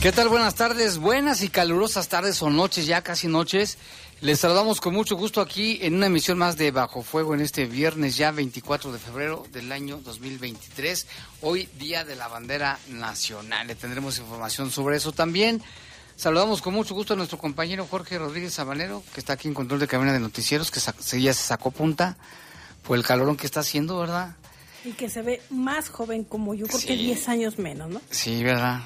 ¿Qué tal? Buenas tardes, buenas y calurosas tardes o noches, ya casi noches. Les saludamos con mucho gusto aquí en una emisión más de Bajo Fuego en este viernes ya 24 de febrero del año 2023, hoy día de la bandera nacional. Le tendremos información sobre eso también. Saludamos con mucho gusto a nuestro compañero Jorge Rodríguez Sabanero, que está aquí en control de cabina de noticieros, que ya se sacó punta por el calorón que está haciendo, ¿verdad? Y que se ve más joven como yo, porque 10 años menos, ¿no? Sí, ¿verdad?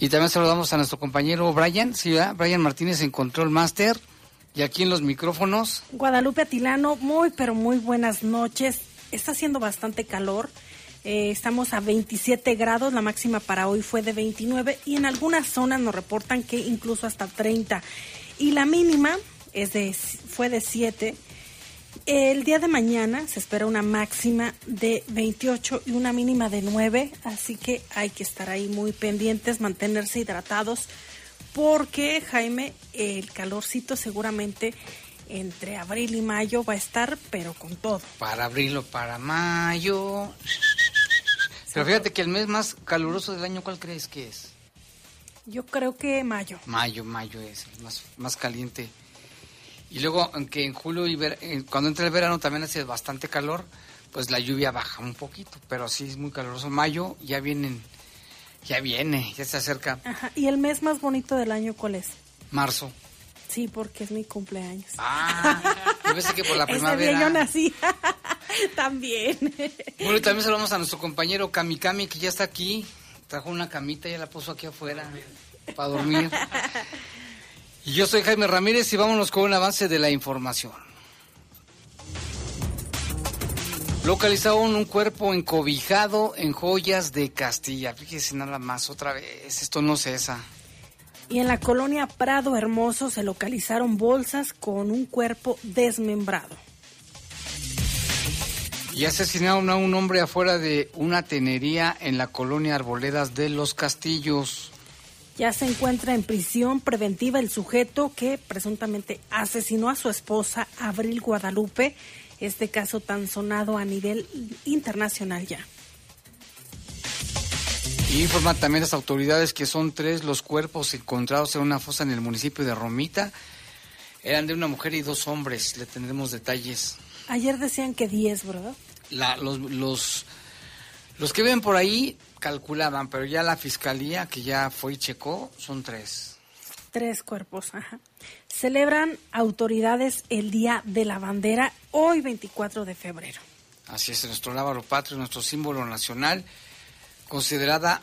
Y también saludamos a nuestro compañero Brian, ¿sí, Brian Martínez en Control Master. Y aquí en los micrófonos. Guadalupe Atilano, muy pero muy buenas noches. Está haciendo bastante calor. Eh, estamos a 27 grados, la máxima para hoy fue de 29 y en algunas zonas nos reportan que incluso hasta 30. Y la mínima es de, fue de 7 el día de mañana se espera una máxima de 28 y una mínima de 9, así que hay que estar ahí muy pendientes, mantenerse hidratados, porque Jaime, el calorcito seguramente entre abril y mayo va a estar, pero con todo. Para abril o para mayo. Pero fíjate que el mes más caluroso del año, ¿cuál crees que es? Yo creo que mayo. Mayo, mayo es el más, más caliente y luego, aunque en julio y eh, cuando entra el verano también hace bastante calor, pues la lluvia baja un poquito, pero sí es muy caluroso. Mayo ya vienen, ya viene, ya se acerca. Ajá. ¿Y el mes más bonito del año cuál es? Marzo. Sí, porque es mi cumpleaños. Ah, yo pensé que por la primavera. Ese yo nací. también. Bueno, y también saludamos a nuestro compañero Kamikami, que ya está aquí. Trajo una camita y ya la puso aquí afuera para dormir. Yo soy Jaime Ramírez y vámonos con un avance de la información. Localizaron un cuerpo encobijado en joyas de Castilla. Fíjese nada más, otra vez, esto no cesa. Y en la colonia Prado Hermoso se localizaron bolsas con un cuerpo desmembrado. Y asesinaron a un hombre afuera de una tenería en la colonia Arboledas de los Castillos. Ya se encuentra en prisión preventiva el sujeto que presuntamente asesinó a su esposa, Abril Guadalupe, este caso tan sonado a nivel internacional ya. Y informan también las autoridades que son tres los cuerpos encontrados en una fosa en el municipio de Romita. Eran de una mujer y dos hombres. Le tendremos detalles. Ayer decían que diez, ¿verdad? los, los, los que ven por ahí calculaban, pero ya la fiscalía que ya fue y checó son tres. Tres cuerpos, ajá. Celebran autoridades el Día de la Bandera hoy 24 de febrero. Así es, nuestro lábaro patrio, nuestro símbolo nacional, considerada,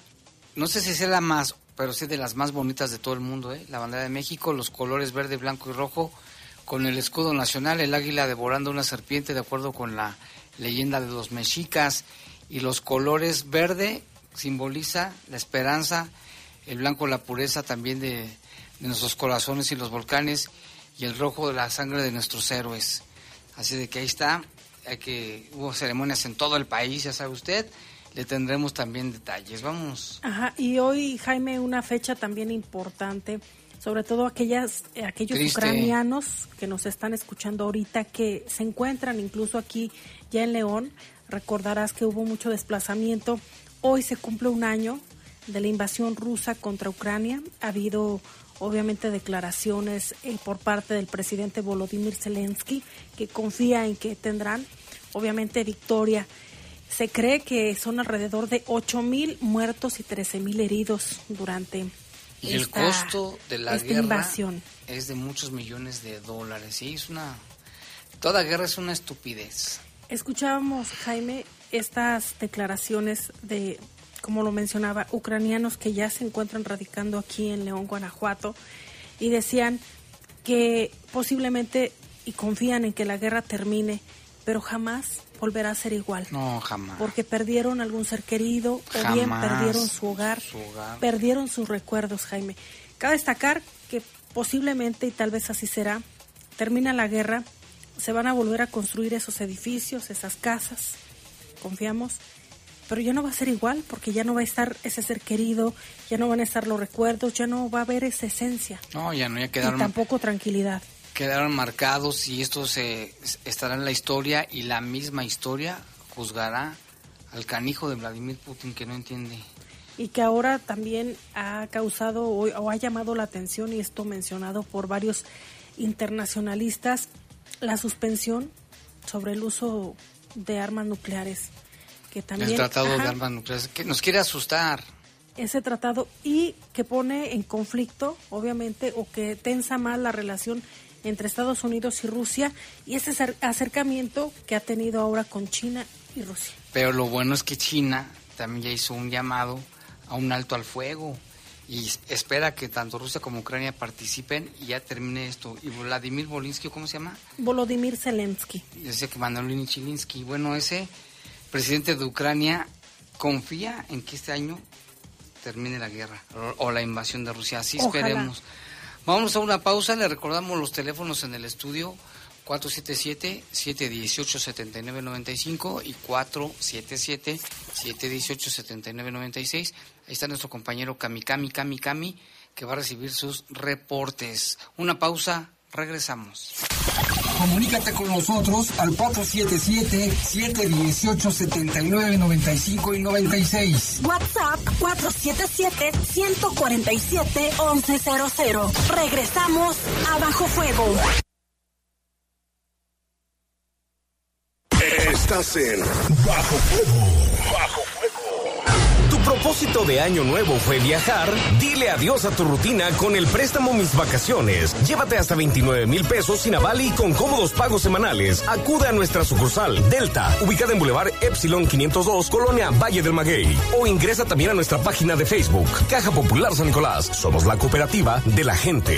no sé si es la más, pero sí de las más bonitas de todo el mundo, ¿eh? la bandera de México, los colores verde, blanco y rojo, con el escudo nacional, el águila devorando una serpiente de acuerdo con la leyenda de los mexicas, y los colores verde, simboliza la esperanza, el blanco la pureza también de, nuestros corazones y los volcanes, y el rojo de la sangre de nuestros héroes. Así de que ahí está, hay que, hubo ceremonias en todo el país, ya sabe usted, le tendremos también detalles. Vamos. Ajá, y hoy, Jaime, una fecha también importante, sobre todo aquellas, aquellos ucranianos que nos están escuchando ahorita, que se encuentran incluso aquí ya en León. Recordarás que hubo mucho desplazamiento Hoy se cumple un año de la invasión rusa contra Ucrania. Ha habido obviamente declaraciones eh, por parte del presidente Volodymyr Zelensky que confía en que tendrán obviamente victoria. Se cree que son alrededor de 8 mil muertos y 13 mil heridos durante y el costo de la guerra invasión. es de muchos millones de dólares. Sí, es una toda guerra es una estupidez. Escuchábamos Jaime estas declaraciones de, como lo mencionaba, ucranianos que ya se encuentran radicando aquí en León, Guanajuato, y decían que posiblemente y confían en que la guerra termine, pero jamás volverá a ser igual. No, jamás. Porque perdieron algún ser querido o bien perdieron su hogar, su hogar. perdieron sus recuerdos, Jaime. Cabe destacar que posiblemente, y tal vez así será, termina la guerra, se van a volver a construir esos edificios, esas casas, confiamos, pero ya no va a ser igual porque ya no va a estar ese ser querido, ya no van a estar los recuerdos, ya no va a haber esa esencia. No, ya no, ya quedaron. Y tampoco tranquilidad. Quedaron marcados y esto se estará en la historia y la misma historia juzgará al canijo de Vladimir Putin que no entiende. Y que ahora también ha causado o, o ha llamado la atención, y esto mencionado por varios internacionalistas, la suspensión sobre el uso de armas nucleares que también el tratado ajá, de armas nucleares que nos quiere asustar ese tratado y que pone en conflicto obviamente o que tensa más la relación entre Estados Unidos y Rusia y ese acer- acercamiento que ha tenido ahora con China y Rusia. pero lo bueno es que China también ya hizo un llamado a un alto al fuego y es- espera que tanto Rusia como Ucrania participen y ya termine esto y Vladimir Volinsky ¿cómo se llama? Volodymyr Zelensky. Y decía que Manolini Chilinsky bueno ese presidente de Ucrania confía en que este año termine la guerra o, o la invasión de Rusia. Así Ojalá. esperemos. Vamos a una pausa, le recordamos los teléfonos en el estudio 477-718-7995 y 477-718-7996. Ahí está nuestro compañero Kamikami Kami Kami que va a recibir sus reportes. Una pausa, regresamos. Comunícate con nosotros al 477-718-7995 y 96. WhatsApp 477-147-1100. Regresamos a Bajo Fuego. Estás en Bajo Fuego. Bajo Fuego. Propósito de año nuevo fue viajar. Dile adiós a tu rutina con el préstamo Mis Vacaciones. Llévate hasta 29 mil pesos sin aval y con cómodos pagos semanales. Acude a nuestra sucursal Delta, ubicada en Boulevard Epsilon 502, Colonia Valle del Maguey. O ingresa también a nuestra página de Facebook, Caja Popular San Nicolás. Somos la cooperativa de la gente.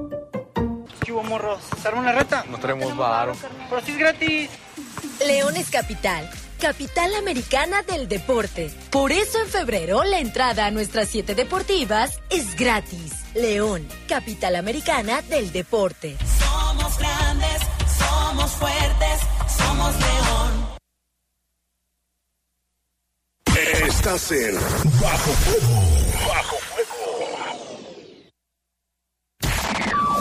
¿Qué hubo, morros? ¿Se arma una reta? No traemos varo. Pero si es gratis. León es capital, capital americana del deporte. Por eso en febrero la entrada a nuestras siete deportivas es gratis. León, capital americana del deporte. Somos grandes, somos fuertes, somos León. Estás en Bajo Fuego. Bajo Fuego.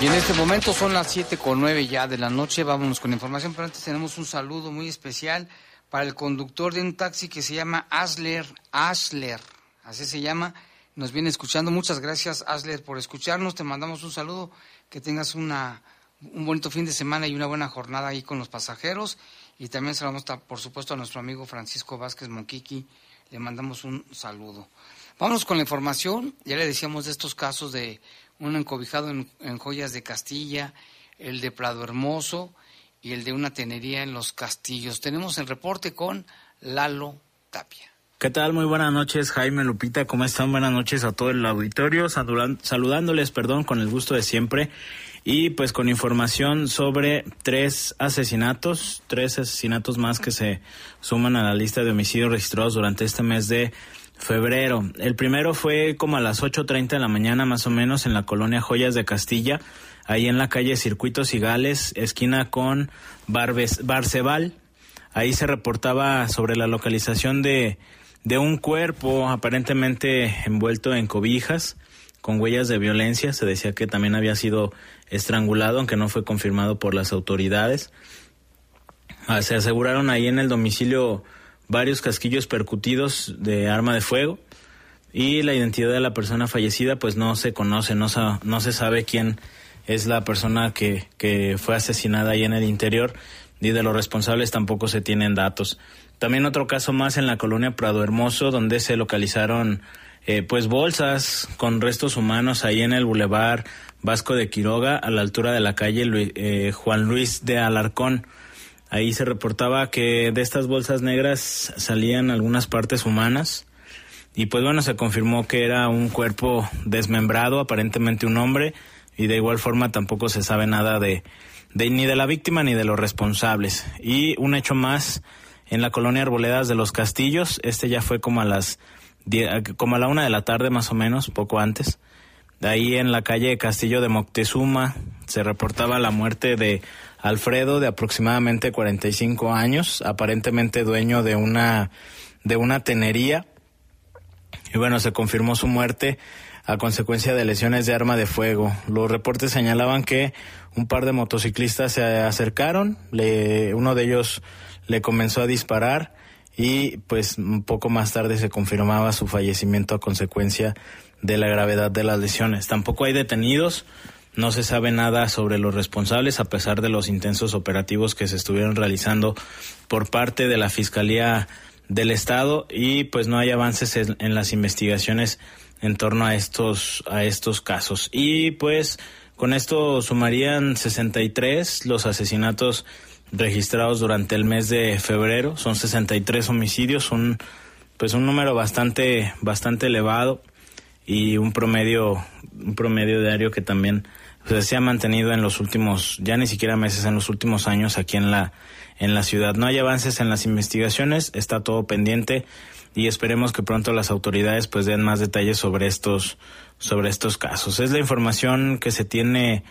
Y en este momento son las 7 con 9 ya de la noche. Vámonos con información, pero antes tenemos un saludo muy especial para el conductor de un taxi que se llama Asler. Asler, así se llama. Nos viene escuchando. Muchas gracias, Asler, por escucharnos. Te mandamos un saludo. Que tengas una, un bonito fin de semana y una buena jornada ahí con los pasajeros. Y también saludamos, por supuesto, a nuestro amigo Francisco Vázquez Monquiqui. Le mandamos un saludo. Vámonos con la información. Ya le decíamos de estos casos de un encobijado en, joyas de Castilla, el de Prado Hermoso y el de una tenería en Los Castillos. Tenemos el reporte con Lalo Tapia. ¿Qué tal? Muy buenas noches, Jaime Lupita. ¿Cómo están? Buenas noches a todo el auditorio. Saludándoles, perdón, con el gusto de siempre. Y pues con información sobre tres asesinatos, tres asesinatos más que se suman a la lista de homicidios registrados durante este mes de febrero. El primero fue como a las 8.30 de la mañana más o menos en la colonia Joyas de Castilla. ahí en la calle Circuitos y Gales, esquina con Barceval. Ahí se reportaba sobre la localización de, de un cuerpo aparentemente envuelto en cobijas con huellas de violencia. Se decía que también había sido estrangulado, aunque no fue confirmado por las autoridades. Ah, se aseguraron ahí en el domicilio varios casquillos percutidos de arma de fuego y la identidad de la persona fallecida pues no se conoce, no, sa- no se sabe quién es la persona que, que fue asesinada ahí en el interior y de los responsables tampoco se tienen datos. También otro caso más en la colonia Prado Hermoso donde se localizaron eh, pues bolsas con restos humanos ahí en el bulevar Vasco de Quiroga a la altura de la calle eh, Juan Luis de Alarcón. Ahí se reportaba que de estas bolsas negras salían algunas partes humanas y pues bueno, se confirmó que era un cuerpo desmembrado, aparentemente un hombre, y de igual forma tampoco se sabe nada de, de ni de la víctima ni de los responsables. Y un hecho más en la colonia Arboledas de los Castillos, este ya fue como a las como a la una de la tarde más o menos, poco antes. De ahí en la calle Castillo de Moctezuma se reportaba la muerte de Alfredo de aproximadamente 45 años, aparentemente dueño de una de una tenería. Y bueno, se confirmó su muerte a consecuencia de lesiones de arma de fuego. Los reportes señalaban que un par de motociclistas se acercaron, le, uno de ellos le comenzó a disparar y pues un poco más tarde se confirmaba su fallecimiento a consecuencia de la gravedad de las lesiones. Tampoco hay detenidos, no se sabe nada sobre los responsables a pesar de los intensos operativos que se estuvieron realizando por parte de la Fiscalía del Estado y pues no hay avances en, en las investigaciones en torno a estos a estos casos. Y pues con esto sumarían 63 los asesinatos registrados durante el mes de febrero, son 63 homicidios, un pues un número bastante bastante elevado y un promedio un promedio diario que también se ha mantenido en los últimos ya ni siquiera meses en los últimos años aquí en la en la ciudad. No hay avances en las investigaciones está todo pendiente y esperemos que pronto las autoridades pues den más detalles sobre estos sobre estos casos. Es la información que se tiene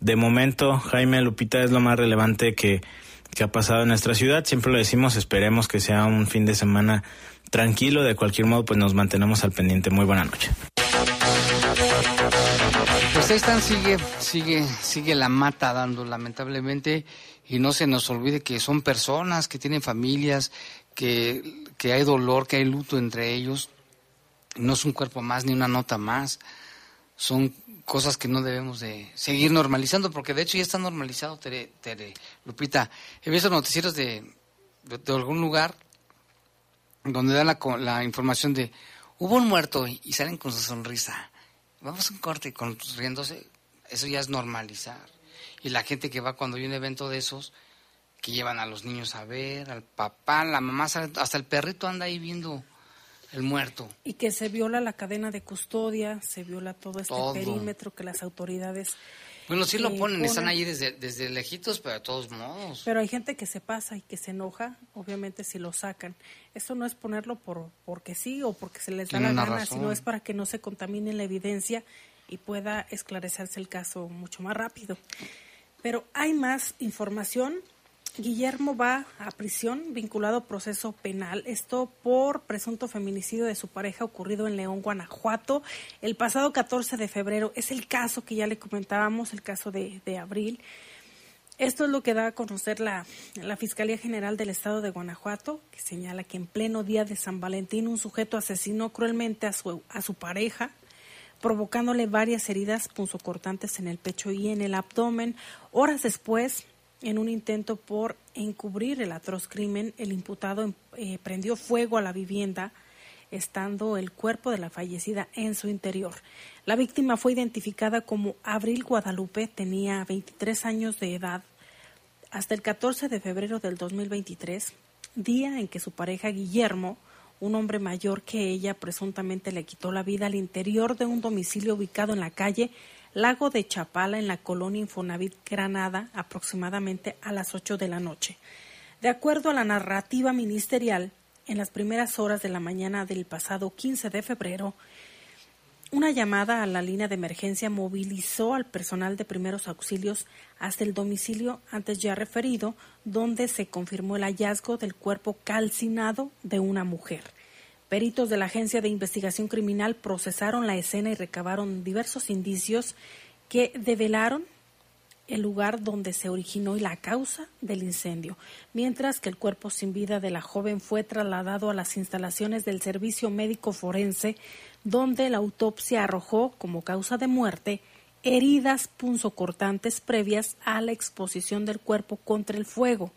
de momento Jaime Lupita es lo más relevante que que ha pasado en nuestra ciudad. Siempre lo decimos esperemos que sea un fin de semana tranquilo. De cualquier modo pues nos mantenemos al pendiente. Muy buena noche Pues ahí están, sigue, sigue, sigue la mata dando, lamentablemente, y no se nos olvide que son personas, que tienen familias, que, que hay dolor, que hay luto entre ellos. No es un cuerpo más ni una nota más. Son cosas que no debemos de seguir normalizando, porque de hecho ya está normalizado, Tere, Tere, Lupita. He visto noticieros de, de, algún lugar donde dan la, la información de hubo un muerto y salen con su sonrisa. Vamos a un corte con riéndose. Eso ya es normalizar. Y la gente que va cuando hay un evento de esos, que llevan a los niños a ver, al papá, la mamá, hasta el perrito anda ahí viendo el muerto. Y que se viola la cadena de custodia, se viola todo este Todo. perímetro que las autoridades... Bueno, sí lo ponen, están ahí desde, desde lejitos, pero de todos modos. Pero hay gente que se pasa y que se enoja, obviamente, si lo sacan. Esto no es ponerlo por porque sí o porque se les da Tiene la gana, razón. sino es para que no se contamine la evidencia y pueda esclarecerse el caso mucho más rápido. Pero hay más información. Guillermo va a prisión vinculado a proceso penal, esto por presunto feminicidio de su pareja ocurrido en León, Guanajuato, el pasado 14 de febrero. Es el caso que ya le comentábamos, el caso de, de abril. Esto es lo que da a conocer la, la Fiscalía General del Estado de Guanajuato, que señala que en pleno día de San Valentín un sujeto asesinó cruelmente a su, a su pareja, provocándole varias heridas punzocortantes en el pecho y en el abdomen. Horas después, en un intento por encubrir el atroz crimen, el imputado eh, prendió fuego a la vivienda, estando el cuerpo de la fallecida en su interior. La víctima fue identificada como Abril Guadalupe, tenía 23 años de edad. Hasta el 14 de febrero del 2023, día en que su pareja Guillermo, un hombre mayor que ella, presuntamente le quitó la vida al interior de un domicilio ubicado en la calle Lago de Chapala, en la colonia Infonavit Granada, aproximadamente a las 8 de la noche. De acuerdo a la narrativa ministerial, en las primeras horas de la mañana del pasado 15 de febrero, Una llamada a la línea de emergencia movilizó al personal de primeros auxilios hasta el domicilio antes ya referido, donde se confirmó el hallazgo del cuerpo calcinado de una mujer. Peritos de la Agencia de Investigación Criminal procesaron la escena y recabaron diversos indicios que develaron el lugar donde se originó y la causa del incendio, mientras que el cuerpo sin vida de la joven fue trasladado a las instalaciones del Servicio Médico Forense, donde la autopsia arrojó como causa de muerte heridas punzocortantes previas a la exposición del cuerpo contra el fuego.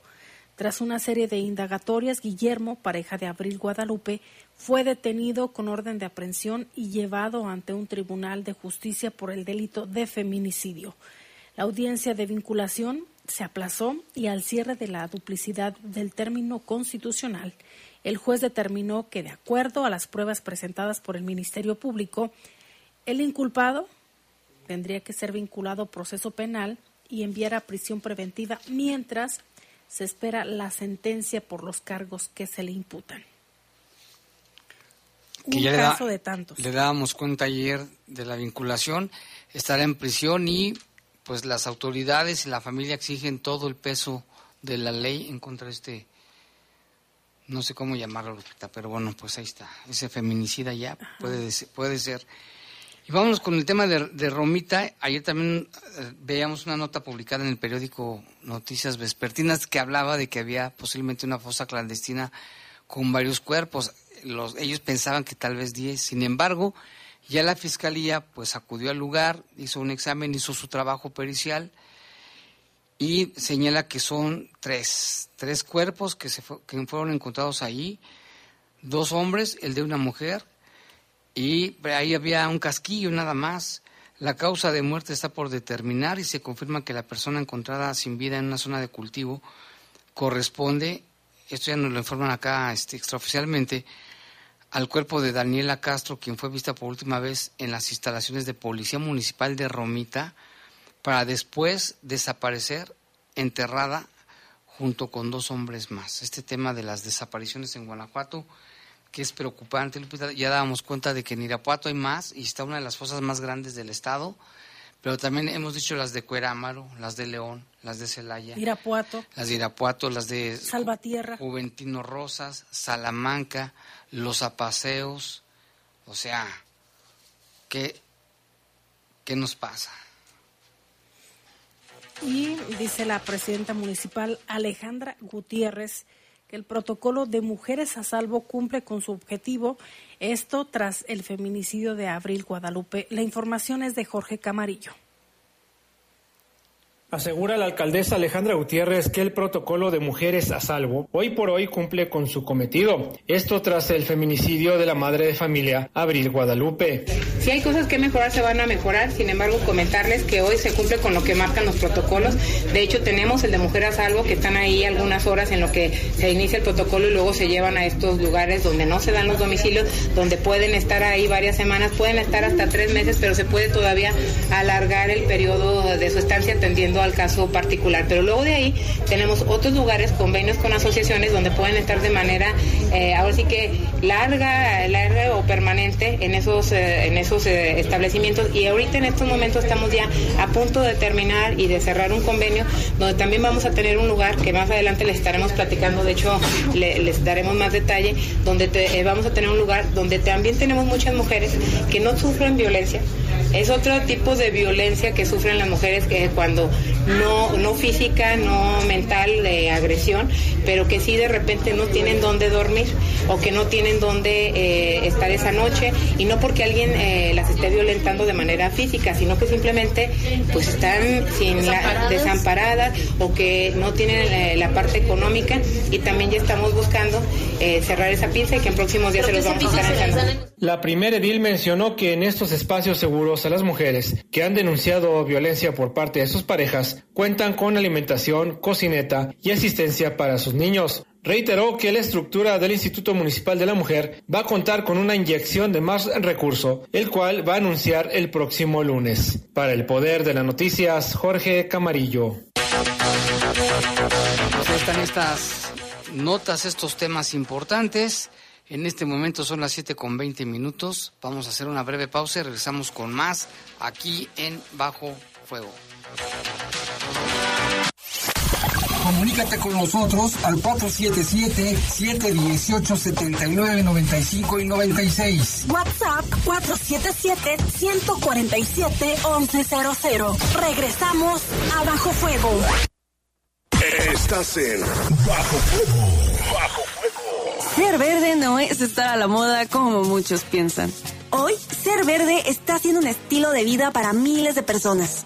Tras una serie de indagatorias, Guillermo, pareja de Abril Guadalupe, fue detenido con orden de aprehensión y llevado ante un tribunal de justicia por el delito de feminicidio. La audiencia de vinculación se aplazó y al cierre de la duplicidad del término constitucional, el juez determinó que, de acuerdo a las pruebas presentadas por el Ministerio Público, el inculpado tendría que ser vinculado a proceso penal y enviar a prisión preventiva mientras se espera la sentencia por los cargos que se le imputan. Que Un ya le da- caso de tantos. Le dábamos cuenta ayer de la vinculación, estará en prisión y pues las autoridades y la familia exigen todo el peso de la ley en contra de este, no sé cómo llamarlo, pero bueno, pues ahí está, ese feminicida ya puede, puede ser. Y vámonos con el tema de, Romita. Ayer también eh, veíamos una nota publicada en el periódico Noticias Vespertinas que hablaba de que había posiblemente una fosa clandestina con varios cuerpos. Los, ellos pensaban que tal vez 10. Sin embargo, ya la fiscalía pues acudió al lugar, hizo un examen, hizo su trabajo pericial y señala que son tres, tres cuerpos que, se fue- que fueron encontrados ahí, dos hombres, el de una mujer, y ahí había un casquillo nada más. La causa de muerte está por determinar y se confirma que la persona encontrada sin vida en una zona de cultivo corresponde, esto ya nos lo informan acá este, extraoficialmente, al cuerpo de Daniela Castro, quien fue vista por última vez en las instalaciones de Policía Municipal de Romita, para después desaparecer enterrada junto con dos hombres más. Este tema de las desapariciones en Guanajuato, que es preocupante, Lupita, ya dábamos cuenta de que en Irapuato hay más y está una de las fosas más grandes del estado, pero también hemos dicho las de Cuerámaro, las de León, las de Celaya, Irapuato, las de Irapuato, las de Salvatierra. Juventino Rosas, Salamanca, Los Apaseos, o sea, ¿qué, qué nos pasa? Y dice la presidenta municipal Alejandra Gutiérrez el protocolo de mujeres a salvo cumple con su objetivo, esto tras el feminicidio de Abril Guadalupe. La información es de Jorge Camarillo. Asegura la alcaldesa Alejandra Gutiérrez que el protocolo de mujeres a salvo hoy por hoy cumple con su cometido. Esto tras el feminicidio de la madre de familia, Abril Guadalupe. Si hay cosas que mejorar, se van a mejorar. Sin embargo, comentarles que hoy se cumple con lo que marcan los protocolos. De hecho, tenemos el de Mujer a Salvo, que están ahí algunas horas en lo que se inicia el protocolo y luego se llevan a estos lugares donde no se dan los domicilios, donde pueden estar ahí varias semanas, pueden estar hasta tres meses, pero se puede todavía alargar el periodo de su estancia atendiendo al caso particular. Pero luego de ahí tenemos otros lugares, convenios con asociaciones, donde pueden estar de manera, eh, ahora sí que larga, larga o permanente en esos, eh, en esos eh, establecimientos. Y ahorita en estos momentos estamos ya a punto de terminar y de cerrar un convenio donde también vamos a tener un lugar que más adelante les estaremos platicando, de hecho le- les daremos más detalle, donde te- eh, vamos a tener un lugar donde también tenemos muchas mujeres que no sufren violencia. Es otro tipo de violencia que sufren las mujeres que cuando no, no física, no mental, de agresión, pero que sí de repente no tienen dónde dormir o que no tienen dónde eh, estar esa noche y no porque alguien eh, las esté violentando de manera física, sino que simplemente pues están sin la- Desamparadas. desamparadas o que no tienen eh, la parte económica y también ya estamos buscando eh, cerrar esa pinza y que en próximos días se los vamos a estar. La primera edil mencionó que en estos espacios seguros a las mujeres que han denunciado violencia por parte de sus parejas cuentan con alimentación, cocineta y asistencia para sus niños. Reiteró que la estructura del Instituto Municipal de la Mujer va a contar con una inyección de más recurso, el cual va a anunciar el próximo lunes. Para el Poder de las Noticias, Jorge Camarillo. Ahí están estas notas, estos temas importantes. En este momento son las 7 con 20 minutos. Vamos a hacer una breve pausa y regresamos con más aquí en Bajo Fuego. Comunícate con nosotros al 477-718-7995 y 96. WhatsApp 477-147-1100. Regresamos a Bajo Fuego. Estás en Bajo Fuego. Bajo Fuego. Ser verde no es estar a la moda como muchos piensan. Hoy, ser verde está siendo un estilo de vida para miles de personas.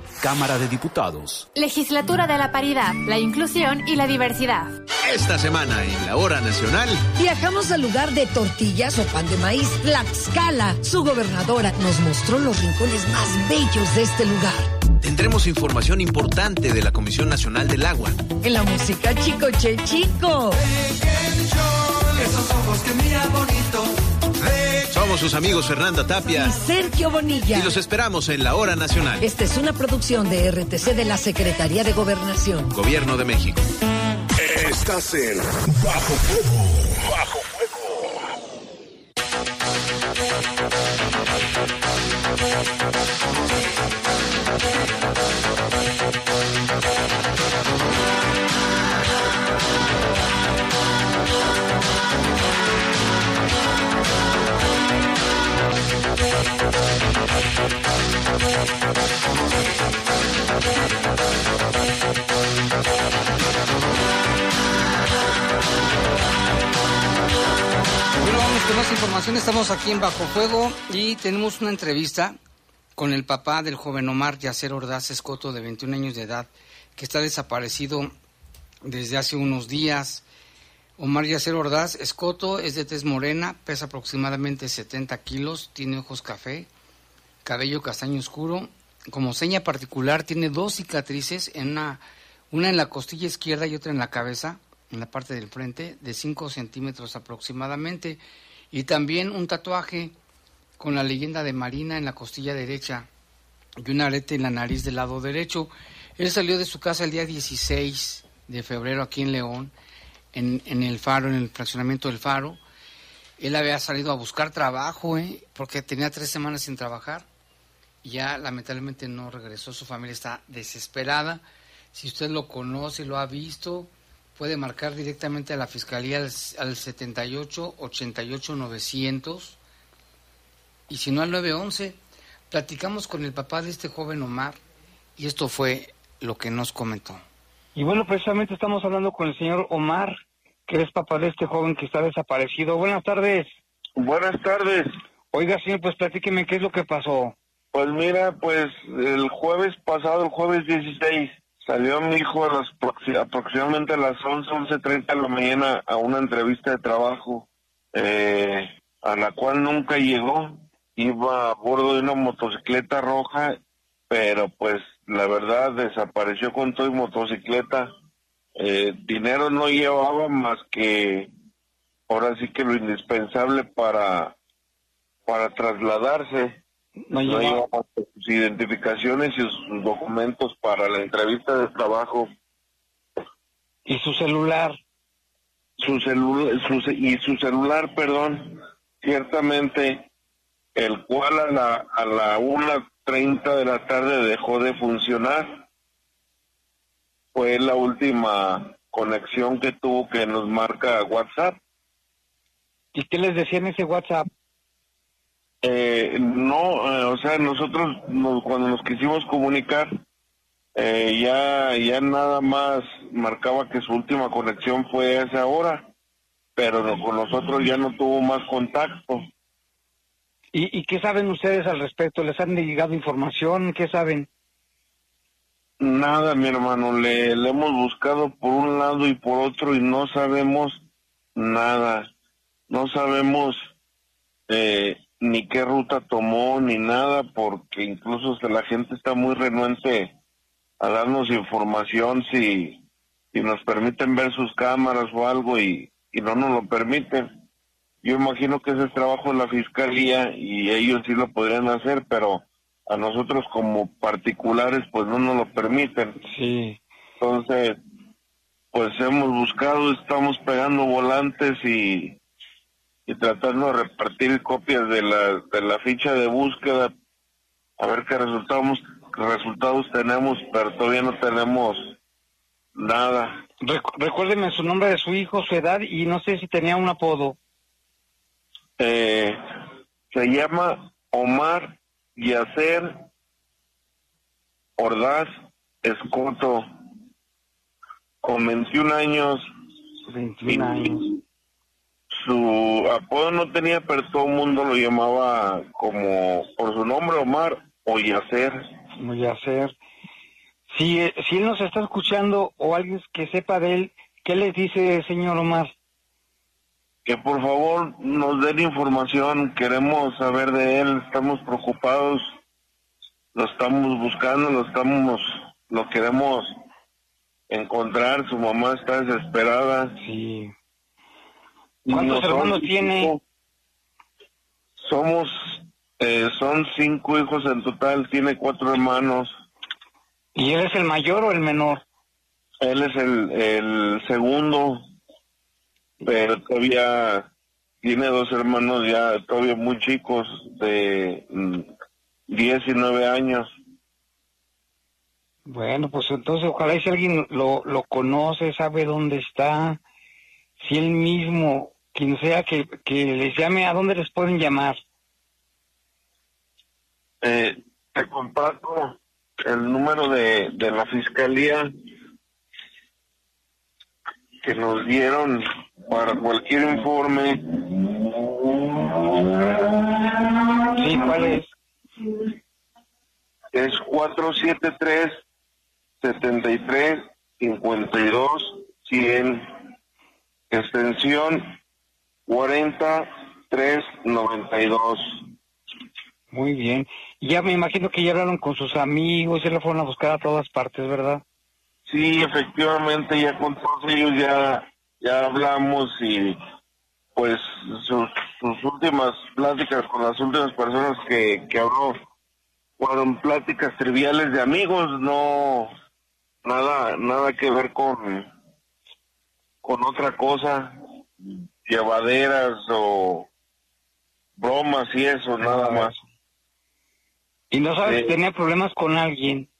Cámara de Diputados. Legislatura de la Paridad, la Inclusión y la Diversidad. Esta semana en la Hora Nacional. Viajamos al lugar de tortillas o pan de maíz, Tlaxcala. Su gobernadora nos mostró los rincones más bellos de este lugar. Tendremos información importante de la Comisión Nacional del Agua. En la música Chico Che Chico. Esos ojos que miran bonito. Somos sus amigos Fernanda Tapia y Sergio Bonilla. Y los esperamos en la Hora Nacional. Esta es una producción de RTC de la Secretaría de Gobernación. Gobierno de México. Estás en Bajo Fuego. Bajo Bueno, más información. Estamos aquí en Bajo Fuego y tenemos una entrevista con el papá del joven Omar Yacer Ordaz Escoto, de 21 años de edad, que está desaparecido desde hace unos días. Omar Yacer Ordaz Escoto es de tez morena, pesa aproximadamente 70 kilos, tiene ojos café, cabello castaño oscuro. Como seña particular, tiene dos cicatrices, en una, una en la costilla izquierda y otra en la cabeza, en la parte del frente, de 5 centímetros aproximadamente. Y también un tatuaje con la leyenda de Marina en la costilla derecha y un arete en la nariz del lado derecho. Él salió de su casa el día 16 de febrero aquí en León, en, en el Faro, en el fraccionamiento del Faro. Él había salido a buscar trabajo, ¿eh? porque tenía tres semanas sin trabajar. Ya lamentablemente no regresó, su familia está desesperada. Si usted lo conoce, lo ha visto, puede marcar directamente a la Fiscalía al, al 78 88 900 y si no al 911. Platicamos con el papá de este joven Omar y esto fue lo que nos comentó. Y bueno, precisamente estamos hablando con el señor Omar, que es papá de este joven que está desaparecido. Buenas tardes. Buenas tardes. Oiga, señor, pues platíqueme qué es lo que pasó. Pues mira, pues el jueves pasado, el jueves 16, salió mi hijo a las proxi- aproximadamente a las 11, 11.30 de la mañana a una entrevista de trabajo, eh, a la cual nunca llegó. Iba a bordo de una motocicleta roja, pero pues la verdad desapareció con todo y motocicleta. Eh, dinero no llevaba más que ahora sí que lo indispensable para para trasladarse. No No llevaba- llevaba sus identificaciones y sus documentos para la entrevista de trabajo. ¿Y su celular? Su celular, y su celular, perdón, ciertamente, el cual a la, a la 1.30 de la tarde dejó de funcionar. Fue la última conexión que tuvo que nos marca WhatsApp. ¿Y qué les decía en ese WhatsApp? Eh, no, eh, o sea, nosotros nos- cuando nos quisimos comunicar, eh, ya, ya nada más marcaba que su última conexión fue a esa hora. pero con nosotros ya no tuvo más contacto. ¿Y, ¿Y qué saben ustedes al respecto? ¿Les han llegado información? ¿Qué saben? Nada, mi hermano, le, hemos buscado por un lado y por otro y no sabemos nada. No sabemos eh, ni qué ruta tomó ni nada porque incluso la gente está muy renuente a darnos información si, si nos permiten ver sus cámaras o algo y, y no nos lo permiten. Yo imagino que ese es trabajo de la fiscalía y ellos sí lo podrían hacer, pero a nosotros como particulares pues no nos lo permiten. Sí. Entonces, pues hemos buscado, estamos pegando volantes y, y tratando de repartir copias de la, de la ficha de búsqueda a ver qué resultados, resultados tenemos, pero todavía no tenemos nada. recuérdeme su nombre de su hijo, su edad y no sé si tenía un apodo. Eh, se llama Omar Yacer Ordaz Escoto, con 21 años. 21 años. Su apodo no tenía, pero todo el mundo lo llamaba como por su nombre Omar o Yacer. O Yacer. Si, si él nos está escuchando o alguien que sepa de él, ¿qué le dice, señor Omar? Que por favor nos den información, queremos saber de él, estamos preocupados, lo estamos buscando, lo estamos, lo queremos encontrar, su mamá está desesperada. Sí. ¿Cuántos hermanos tiene? Somos, eh, son cinco hijos en total, tiene cuatro hermanos. ¿Y él es el mayor o el menor? Él es el, el segundo, pero todavía tiene dos hermanos ya todavía muy chicos, de mm, diez y nueve años. Bueno, pues entonces ojalá si alguien lo, lo conoce, sabe dónde está, si él mismo, quien sea que, que les llame, ¿a dónde les pueden llamar? Eh, te comparto el número de, de la fiscalía que nos dieron para cualquier informe. Sí, ¿cuál es? Es 473 73 52 100 extensión 40 392. Muy bien. Ya me imagino que ya hablaron con sus amigos, ya lo fueron a buscar a todas partes, ¿verdad? Sí, efectivamente, ya con todos ellos ya, ya hablamos y pues sus, sus últimas pláticas con las últimas personas que, que habló fueron pláticas triviales de amigos, no nada, nada que ver con, con otra cosa, llevaderas o bromas y eso, nada más. ¿Y no sabes si tenía problemas con alguien?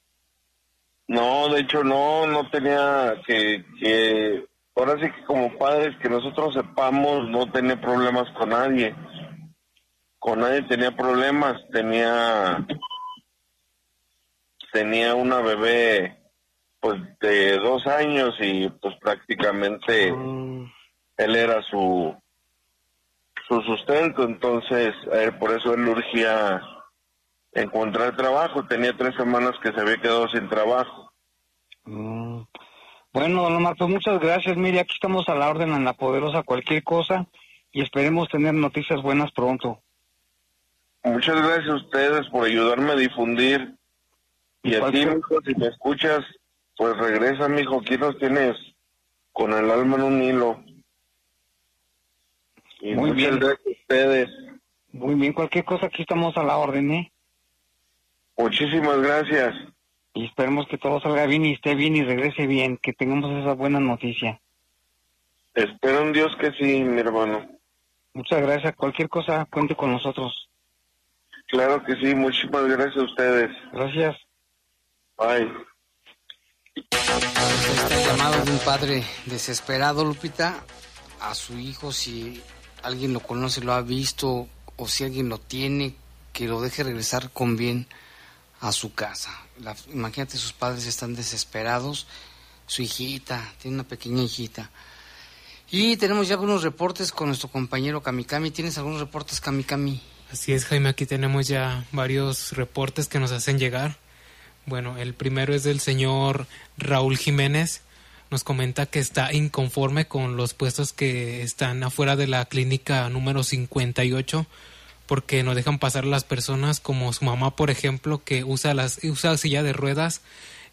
No, de hecho no, no tenía que, que, ahora sí que como padres que nosotros sepamos, no tenía problemas con nadie. Con nadie tenía problemas, tenía, tenía una bebé pues de dos años y pues prácticamente él era su su sustento, entonces por eso él urgía encontrar trabajo, tenía tres semanas que se había quedado sin trabajo. Mm. Bueno, don Omar, pues muchas gracias, mire, aquí estamos a la orden en la poderosa cualquier cosa y esperemos tener noticias buenas pronto. Muchas gracias a ustedes por ayudarme a difundir. Y, a ti, mijo, si me escuchas, pues regresa, mijo, aquí nos tienes con el alma en un hilo. Y Muy muchas bien. gracias a ustedes. Muy bien, cualquier cosa aquí estamos a la orden, ¿eh? Muchísimas gracias. Y esperemos que todo salga bien y esté bien y regrese bien, que tengamos esa buena noticia. Espero en Dios que sí, mi hermano. Muchas gracias, cualquier cosa cuente con nosotros. Claro que sí, muchísimas gracias a ustedes. Gracias. Bye. Este llamado de un padre desesperado, Lupita, a su hijo, si alguien lo conoce, lo ha visto, o si alguien lo tiene, que lo deje regresar con bien a su casa. La- imagínate, sus padres están desesperados, su hijita, tiene una pequeña hijita. Y tenemos ya algunos reportes con nuestro compañero Kamikami. ¿Tienes algunos reportes, Kamikami? Así es, Jaime, aquí tenemos ya varios reportes que nos hacen llegar. Bueno, el primero es del señor Raúl Jiménez. Nos comenta que está inconforme con los puestos que están afuera de la clínica número 58 porque no dejan pasar las personas como su mamá, por ejemplo, que usa las usa silla de ruedas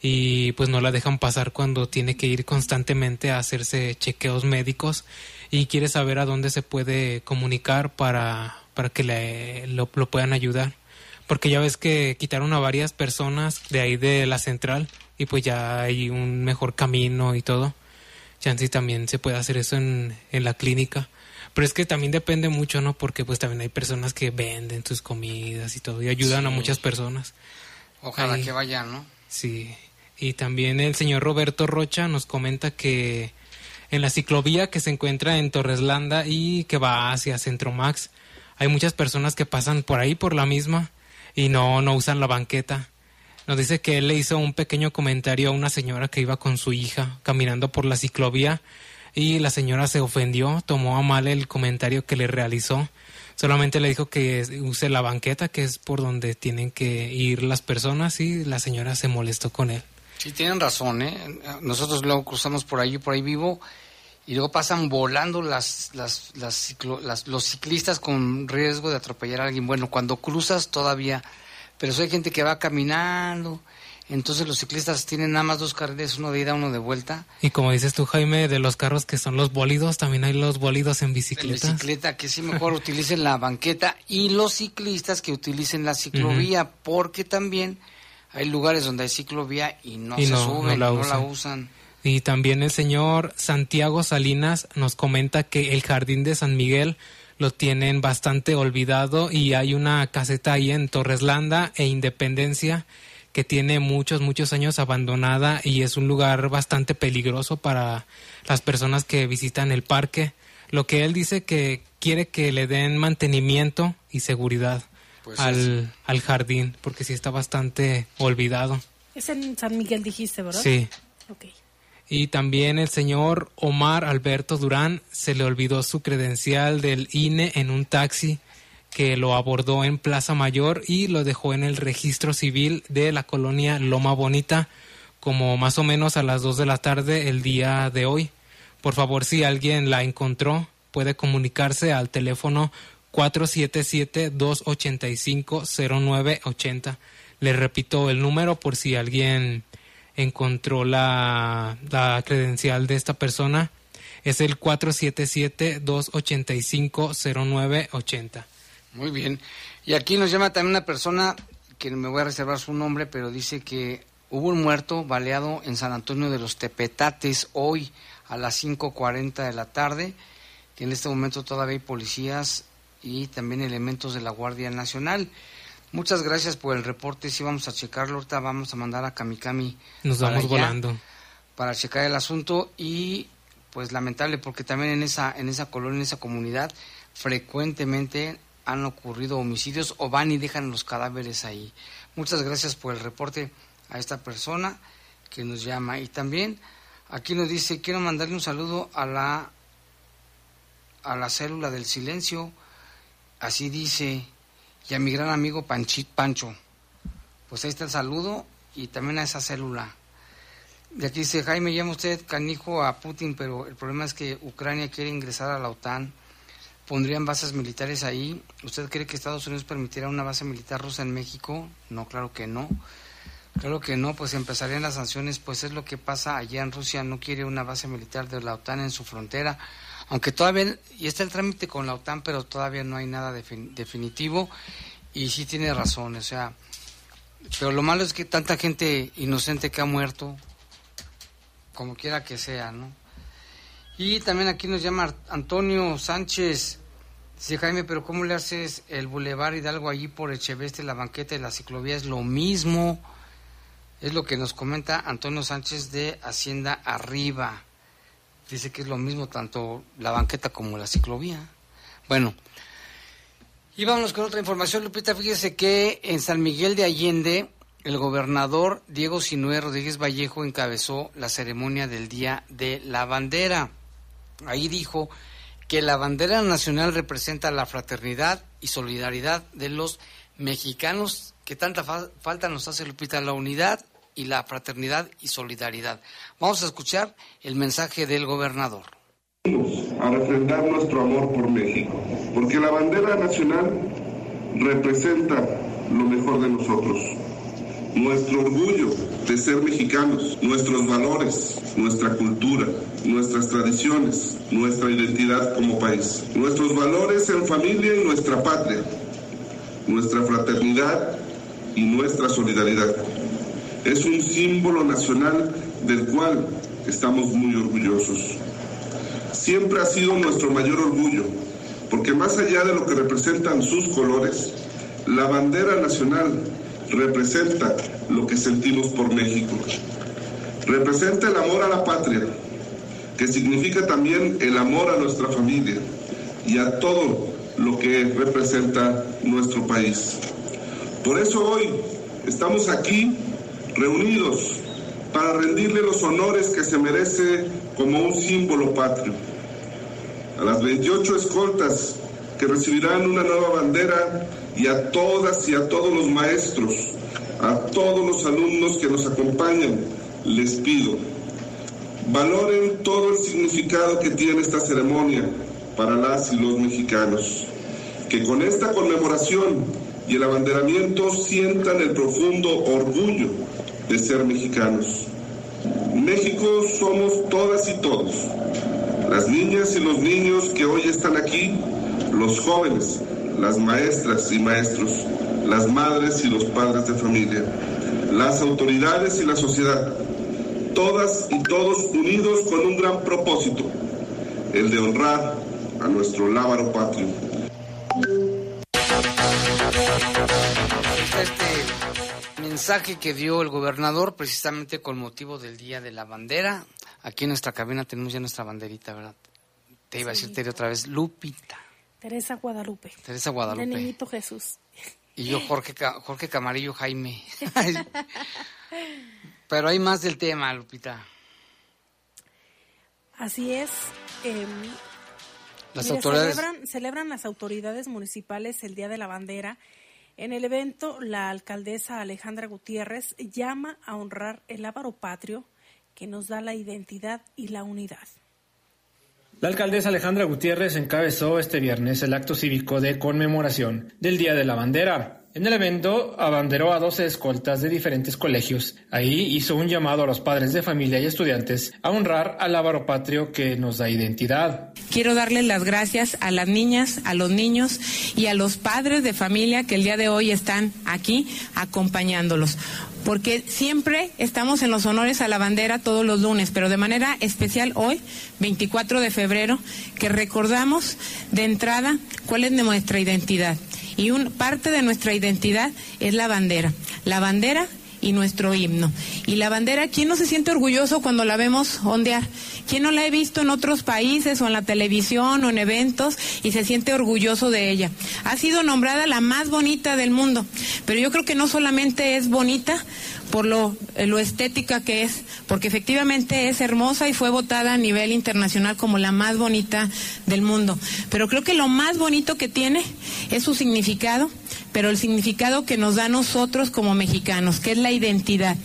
y pues no la dejan pasar cuando tiene que ir constantemente a hacerse chequeos médicos y quiere saber a dónde se puede comunicar para, para que le, lo, lo puedan ayudar. Porque ya ves que quitaron a varias personas de ahí de la central y pues ya hay un mejor camino y todo. Chancy también se puede hacer eso en, en la clínica. Pero es que también depende mucho, ¿no? Porque pues también hay personas que venden sus comidas y todo y ayudan a muchas personas. Ojalá Ahí. que vayan, ¿no? Sí. Y también el señor Roberto Rocha nos comenta que en la ciclovía que se encuentra en Torreslanda y que va hacia Centro Max, hay muchas personas que pasan por ahí por la misma y no, no usan la banqueta. Nos dice que él le hizo un pequeño comentario a una señora que iba con su hija caminando por la ciclovía y la señora se ofendió, tomó a mal el comentario que le realizó. Solamente le dijo que use la banqueta, que es por donde tienen que ir las personas y la señora se molestó con él. Sí, tienen razón, ¿eh? Nosotros luego cruzamos por ahí, por ahí vivo, y luego pasan volando las, las, las, ciclo- las- los ciclistas con riesgo de atropellar a alguien. Bueno, cuando cruzas todavía, pero si hay gente que va caminando, entonces los ciclistas tienen nada más dos carriles, uno de ida, uno de vuelta. Y como dices tú, Jaime, de los carros que son los bólidos, también hay los bólidos en En bicicletas. bicicleta, que sí mejor utilicen la banqueta y los ciclistas que utilicen la ciclovía, porque también hay lugares donde hay ciclovía y no Y se no- suben, no no la usan. Y también el señor Santiago Salinas nos comenta que el jardín de San Miguel lo tienen bastante olvidado y hay una caseta ahí en Torreslanda e Independencia que tiene muchos, muchos años abandonada y es un lugar bastante peligroso para las personas que visitan el parque. Lo que él dice que quiere que le den mantenimiento y seguridad Pues al, al jardín porque sí está bastante olvidado. Es en San Miguel, dijiste, ¿verdad? Sí. Ok. Y también el señor Omar Alberto Durán se le olvidó su credencial del INE en un taxi que lo abordó en Plaza Mayor y lo dejó en el registro civil de la colonia Loma Bonita como más o menos a las 2 de la tarde el día de hoy. Por favor, si alguien la encontró, puede comunicarse al teléfono 477-285-0980. Le repito el número por si alguien encontró la, la credencial de esta persona. Es el 477-285-0980. Muy bien. Y aquí nos llama también una persona que me voy a reservar su nombre, pero dice que hubo un muerto baleado en San Antonio de los Tepetates hoy a las 5.40 de la tarde, que en este momento todavía hay policías y también elementos de la Guardia Nacional. Muchas gracias por el reporte, sí vamos a checarlo, ahorita vamos a mandar a Kamikami Nos vamos allá volando. para checar el asunto y pues lamentable porque también en esa en esa colonia, en esa comunidad frecuentemente han ocurrido homicidios o van y dejan los cadáveres ahí. Muchas gracias por el reporte a esta persona que nos llama y también aquí nos dice quiero mandarle un saludo a la a la célula del silencio así dice y a mi gran amigo Panchi- Pancho pues ahí está el saludo y también a esa célula de aquí dice Jaime, llama usted canijo a Putin, pero el problema es que Ucrania quiere ingresar a la OTAN. ¿Pondrían bases militares ahí? ¿Usted cree que Estados Unidos permitirá una base militar rusa en México? No, claro que no. Claro que no, pues empezarían las sanciones, pues es lo que pasa allá en Rusia, no quiere una base militar de la OTAN en su frontera, aunque todavía, y está el trámite con la OTAN, pero todavía no hay nada defin- definitivo, y sí tiene razón, o sea, pero lo malo es que tanta gente inocente que ha muerto, como quiera que sea, ¿no? Y también aquí nos llama Antonio Sánchez. Dice Jaime, pero ¿cómo le haces el Boulevard Hidalgo allí por Echeveste, la banqueta y la ciclovía? Es lo mismo. Es lo que nos comenta Antonio Sánchez de Hacienda Arriba. Dice que es lo mismo tanto la banqueta como la ciclovía. Bueno, y vámonos con otra información, Lupita. Fíjese que en San Miguel de Allende, el gobernador Diego Sinué Rodríguez Vallejo encabezó la ceremonia del Día de la Bandera. Ahí dijo que la bandera nacional representa la fraternidad y solidaridad de los mexicanos, que tanta falta nos hace Lupita, la unidad y la fraternidad y solidaridad. Vamos a escuchar el mensaje del gobernador. A refrendar nuestro amor por México, porque la bandera nacional representa lo mejor de nosotros nuestro orgullo de ser mexicanos, nuestros valores, nuestra cultura, nuestras tradiciones, nuestra identidad como país, nuestros valores en familia y nuestra patria, nuestra fraternidad y nuestra solidaridad. Es un símbolo nacional del cual estamos muy orgullosos. Siempre ha sido nuestro mayor orgullo, porque más allá de lo que representan sus colores, la bandera nacional representa lo que sentimos por México. Representa el amor a la patria, que significa también el amor a nuestra familia y a todo lo que representa nuestro país. Por eso hoy estamos aquí reunidos para rendirle los honores que se merece como un símbolo patrio. A las 28 escoltas que recibirán una nueva bandera y a todas y a todos los maestros, a todos los alumnos que nos acompañan, les pido, valoren todo el significado que tiene esta ceremonia para las y los mexicanos, que con esta conmemoración y el abanderamiento sientan el profundo orgullo de ser mexicanos. México somos todas y todos, las niñas y los niños que hoy están aquí, los jóvenes, las maestras y maestros, las madres y los padres de familia, las autoridades y la sociedad, todas y todos unidos con un gran propósito, el de honrar a nuestro lábaro patrio. Este mensaje que dio el gobernador precisamente con motivo del Día de la Bandera. Aquí en nuestra cabina tenemos ya nuestra banderita, ¿verdad? Te iba a decirte otra vez, Lupita. Teresa Guadalupe. Teresa Guadalupe. De Niñito Jesús. Y yo Jorge, Jorge Camarillo Jaime. Pero hay más del tema, Lupita. Así es. Em, las autoridades celebran, celebran las autoridades municipales el Día de la Bandera. En el evento, la alcaldesa Alejandra Gutiérrez llama a honrar el ávaro patrio que nos da la identidad y la unidad. La alcaldesa Alejandra Gutiérrez encabezó este viernes el acto cívico de conmemoración del Día de la Bandera. En el evento abanderó a 12 escoltas de diferentes colegios. Ahí hizo un llamado a los padres de familia y estudiantes a honrar al ávaro patrio que nos da identidad. Quiero darles las gracias a las niñas, a los niños y a los padres de familia que el día de hoy están aquí acompañándolos porque siempre estamos en los honores a la bandera todos los lunes, pero de manera especial hoy, 24 de febrero, que recordamos de entrada cuál es nuestra identidad. Y un, parte de nuestra identidad es la bandera. La bandera y nuestro himno. Y la bandera, ¿quién no se siente orgulloso cuando la vemos ondear? ¿Quién no la ha visto en otros países o en la televisión o en eventos y se siente orgulloso de ella? Ha sido nombrada la más bonita del mundo, pero yo creo que no solamente es bonita por lo, eh, lo estética que es, porque efectivamente es hermosa y fue votada a nivel internacional como la más bonita del mundo. Pero creo que lo más bonito que tiene es su significado pero el significado que nos da a nosotros como mexicanos, que es la identidad,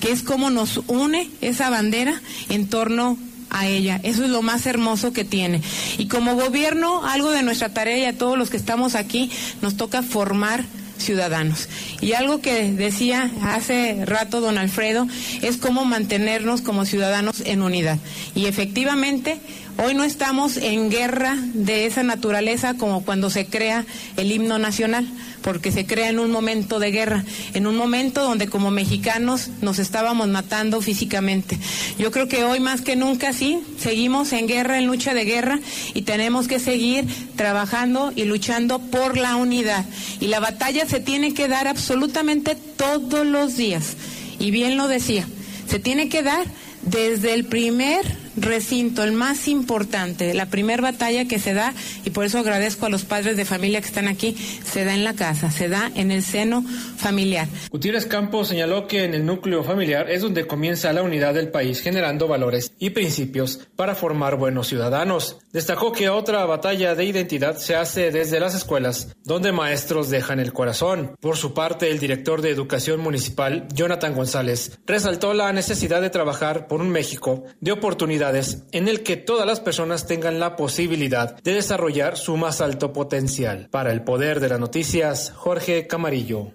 que es cómo nos une esa bandera en torno a ella. Eso es lo más hermoso que tiene. Y como gobierno, algo de nuestra tarea y a todos los que estamos aquí, nos toca formar ciudadanos. Y algo que decía hace rato don Alfredo es cómo mantenernos como ciudadanos en unidad. Y efectivamente, hoy no estamos en guerra de esa naturaleza como cuando se crea el himno nacional porque se crea en un momento de guerra, en un momento donde como mexicanos nos estábamos matando físicamente. Yo creo que hoy más que nunca sí, seguimos en guerra, en lucha de guerra y tenemos que seguir trabajando y luchando por la unidad. Y la batalla se tiene que dar absolutamente todos los días. Y bien lo decía, se tiene que dar desde el primer recinto, el más importante, la primera batalla que se da, y por eso agradezco a los padres de familia que están aquí, se da en la casa, se da en el seno familiar. Gutiérrez Campos señaló que en el núcleo familiar es donde comienza la unidad del país, generando valores y principios para formar buenos ciudadanos. Destacó que otra batalla de identidad se hace desde las escuelas, donde maestros dejan el corazón. Por su parte, el director de Educación Municipal, Jonathan González, resaltó la necesidad de trabajar por un México de oportunidades en el que todas las personas tengan la posibilidad de desarrollar su más alto potencial. Para el poder de las noticias, Jorge Camarillo.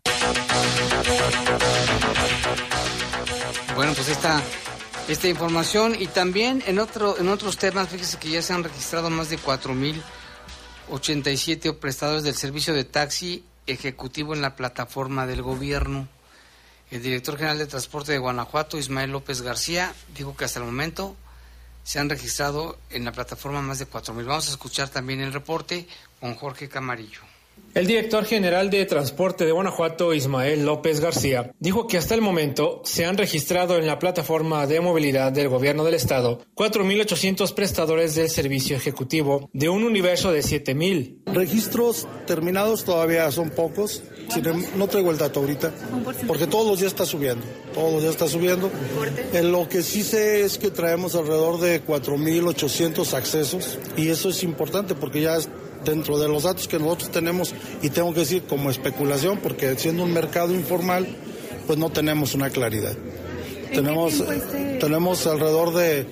Bueno, pues esta, esta información y también en, otro, en otros temas, fíjese que ya se han registrado más de 4.087 prestadores del servicio de taxi ejecutivo en la plataforma del gobierno. El director general de Transporte de Guanajuato, Ismael López García, dijo que hasta el momento se han registrado en la plataforma más de 4.000. Vamos a escuchar también el reporte con Jorge Camarillo. El director general de Transporte de Guanajuato, Ismael López García, dijo que hasta el momento se han registrado en la plataforma de movilidad del gobierno del estado 4.800 prestadores del servicio ejecutivo de un universo de 7.000. Registros terminados todavía son pocos. No traigo el dato ahorita, porque todos los días está subiendo, todos los días está subiendo. En lo que sí sé es que traemos alrededor de 4.800 accesos y eso es importante porque ya dentro de los datos que nosotros tenemos, y tengo que decir como especulación, porque siendo un mercado informal, pues no tenemos una claridad. Tenemos, tenemos alrededor de,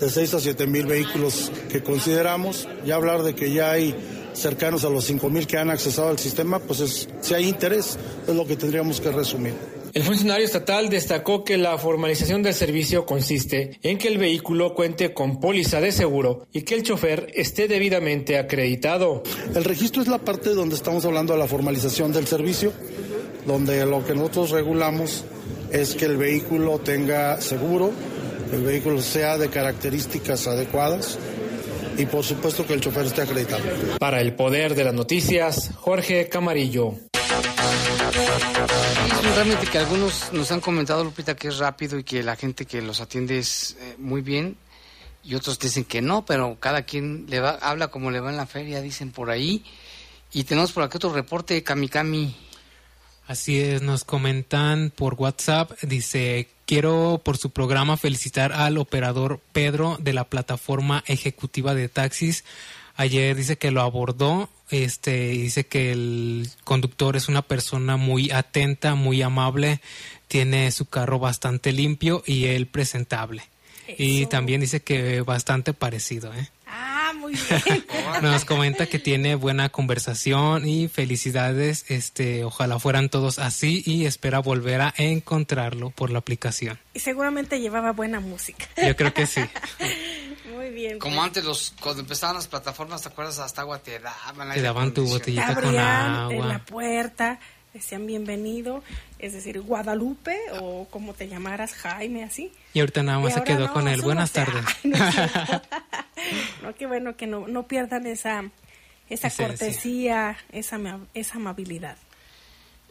de 6 a 7 mil vehículos que consideramos, ya hablar de que ya hay cercanos a los 5 mil que han accesado al sistema, pues es, si hay interés, es lo que tendríamos que resumir. El funcionario estatal destacó que la formalización del servicio consiste en que el vehículo cuente con póliza de seguro y que el chofer esté debidamente acreditado. El registro es la parte donde estamos hablando de la formalización del servicio, donde lo que nosotros regulamos es que el vehículo tenga seguro, el vehículo sea de características adecuadas y por supuesto que el chofer esté acreditado. Para el poder de las noticias, Jorge Camarillo. Es realmente que algunos nos han comentado, Lupita, que es rápido y que la gente que los atiende es eh, muy bien y otros dicen que no, pero cada quien le va, habla como le va en la feria, dicen por ahí. Y tenemos por aquí otro reporte, Kamikami. Así es, nos comentan por WhatsApp, dice, quiero por su programa felicitar al operador Pedro de la plataforma ejecutiva de taxis. Ayer dice que lo abordó, este, dice que el conductor es una persona muy atenta, muy amable, tiene su carro bastante limpio y él presentable. Y también dice que bastante parecido, ¿eh? Ah, muy bien. Nos comenta que tiene buena conversación y felicidades. Este, ojalá fueran todos así y espera volver a encontrarlo por la aplicación. Y seguramente llevaba buena música. Yo creo que sí. Muy bien. Como antes, los, cuando empezaban las plataformas, ¿te acuerdas? Hasta agua te daban. Te daban tu botellita con agua. en la puerta, decían bienvenido, es decir, Guadalupe o como te llamaras, Jaime, así. Y ahorita nada más se quedó con él. Buenas tardes. no, qué bueno que no, no pierdan esa, esa cortesía, esa, esa amabilidad.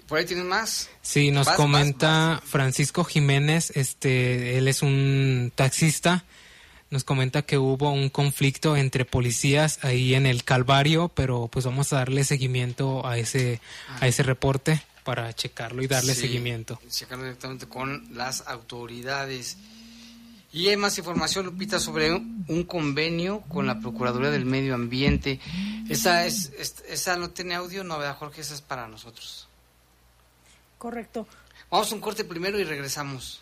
¿Por ahí tienes más? Sí, nos comenta Francisco Jiménez, este, él es un taxista, nos comenta que hubo un conflicto entre policías ahí en el Calvario, pero pues vamos a darle seguimiento a ese, a ese reporte para checarlo y darle Sí, seguimiento. Checarlo directamente con las autoridades. Y hay más información, Lupita, sobre un, convenio con la Procuraduría del Medio Ambiente. Esa, es, es- esa no tiene audio, no, ¿verdad, Jorge? Esa es para nosotros. Correcto. Vamos a un corte primero y regresamos.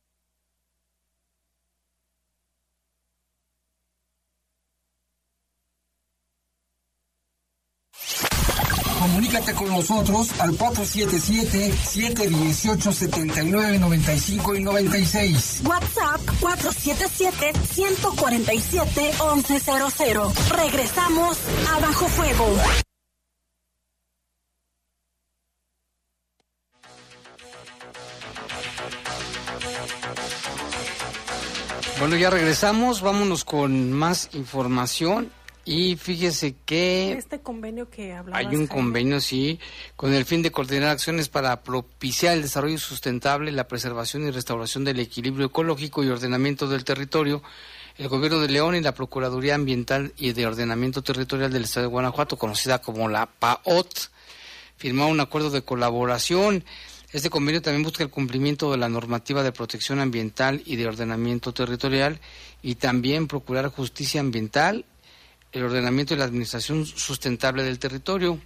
Comunícate con nosotros al 477-718-7995 y 96. WhatsApp 477-147-1100. Regresamos a Bajo Fuego. Bueno, ya regresamos, vámonos con más información. Y fíjese que... Este convenio que hablabas, Hay un convenio, sí, con el fin de coordinar acciones para propiciar el desarrollo sustentable, la preservación y restauración del equilibrio ecológico y ordenamiento del territorio. El Gobierno de León y la Procuraduría Ambiental y de Ordenamiento Territorial del Estado de Guanajuato, conocida como la PAOT, firmaron un acuerdo de colaboración. Este convenio también busca el cumplimiento de la normativa de protección ambiental y de ordenamiento territorial y también procurar justicia ambiental, el ordenamiento y la administración sustentable del territorio.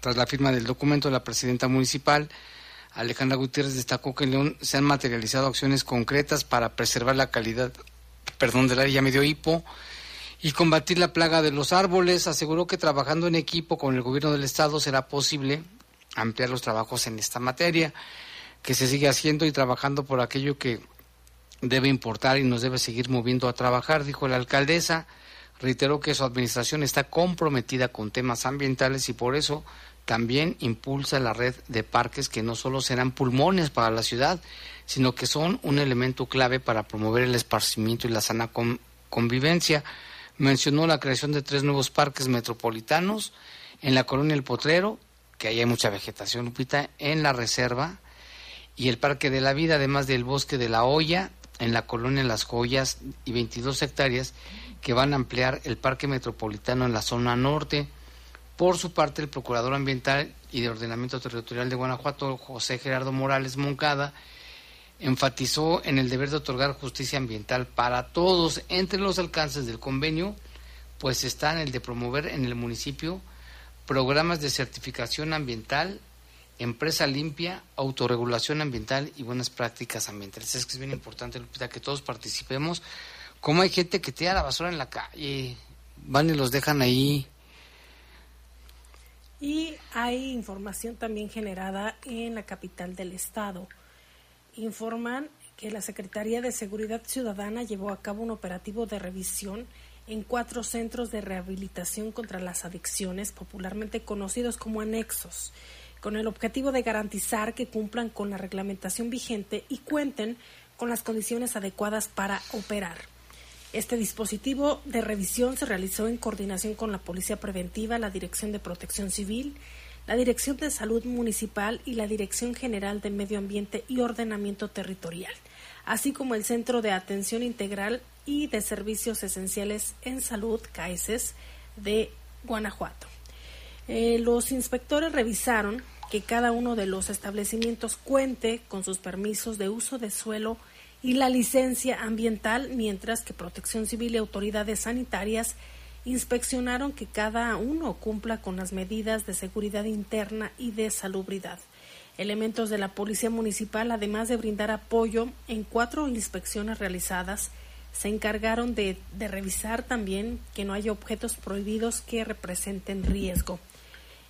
Tras la firma del documento, la presidenta municipal, Alejandra Gutiérrez, destacó que en León se han materializado acciones concretas para preservar la calidad perdón, del área medio hipo y combatir la plaga de los árboles. Aseguró que trabajando en equipo con el gobierno del estado será posible ampliar los trabajos en esta materia, que se sigue haciendo y trabajando por aquello que debe importar y nos debe seguir moviendo a trabajar, dijo la alcaldesa. Reiteró que su administración está comprometida con temas ambientales y por eso también impulsa la red de parques que no solo serán pulmones para la ciudad, sino que son un elemento clave para promover el esparcimiento y la sana con- convivencia. Mencionó la creación de tres nuevos parques metropolitanos en la colonia El Potrero, que ahí hay mucha vegetación, Lupita, en la reserva, y el Parque de la Vida, además del Bosque de la Hoya, en la colonia Las Joyas, y 22 hectáreas que van a ampliar el Parque Metropolitano en la zona norte. Por su parte, el Procurador Ambiental y de Ordenamiento Territorial de Guanajuato, José Gerardo Morales Moncada, enfatizó en el deber de otorgar justicia ambiental para todos. Entre los alcances del convenio, pues están el de promover en el municipio programas de certificación ambiental, empresa limpia, autorregulación ambiental y buenas prácticas ambientales. Es que es bien importante, que todos participemos. Como hay gente que tira la basura en la calle, van y los dejan ahí. Y hay información también generada en la capital del estado. Informan que la Secretaría de Seguridad Ciudadana llevó a cabo un operativo de revisión en cuatro centros de rehabilitación contra las adicciones, popularmente conocidos como anexos, con el objetivo de garantizar que cumplan con la reglamentación vigente y cuenten con las condiciones adecuadas para operar. Este dispositivo de revisión se realizó en coordinación con la Policía Preventiva, la Dirección de Protección Civil, la Dirección de Salud Municipal y la Dirección General de Medio Ambiente y Ordenamiento Territorial, así como el Centro de Atención Integral y de Servicios Esenciales en Salud, CAESES, de Guanajuato. Eh, los inspectores revisaron que cada uno de los establecimientos cuente con sus permisos de uso de suelo y la licencia ambiental, mientras que Protección Civil y autoridades sanitarias inspeccionaron que cada uno cumpla con las medidas de seguridad interna y de salubridad. Elementos de la Policía Municipal, además de brindar apoyo en cuatro inspecciones realizadas, se encargaron de, revisar también que no haya objetos prohibidos que representen riesgo.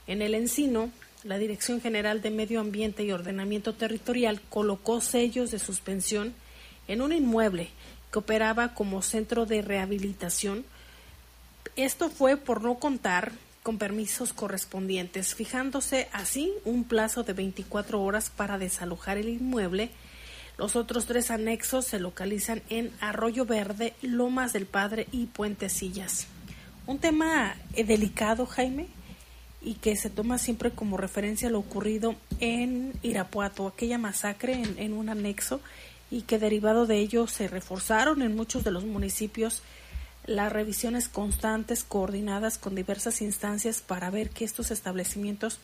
En el encino, la Dirección General de Medio Ambiente y Ordenamiento Territorial colocó sellos de suspensión en un inmueble que operaba como centro de rehabilitación. Esto fue por no contar con permisos correspondientes, fijándose así un plazo de 24 horas para desalojar el inmueble. Los otros tres anexos se localizan en Arroyo Verde, Lomas del Padre y Puentecillas. Un tema eh, delicado, Jaime, y que se toma siempre como referencia lo ocurrido en Irapuato, aquella masacre en, en un anexo y que derivado de ello se reforzaron en muchos de los municipios las revisiones constantes coordinadas con diversas instancias para ver que estos establecimientos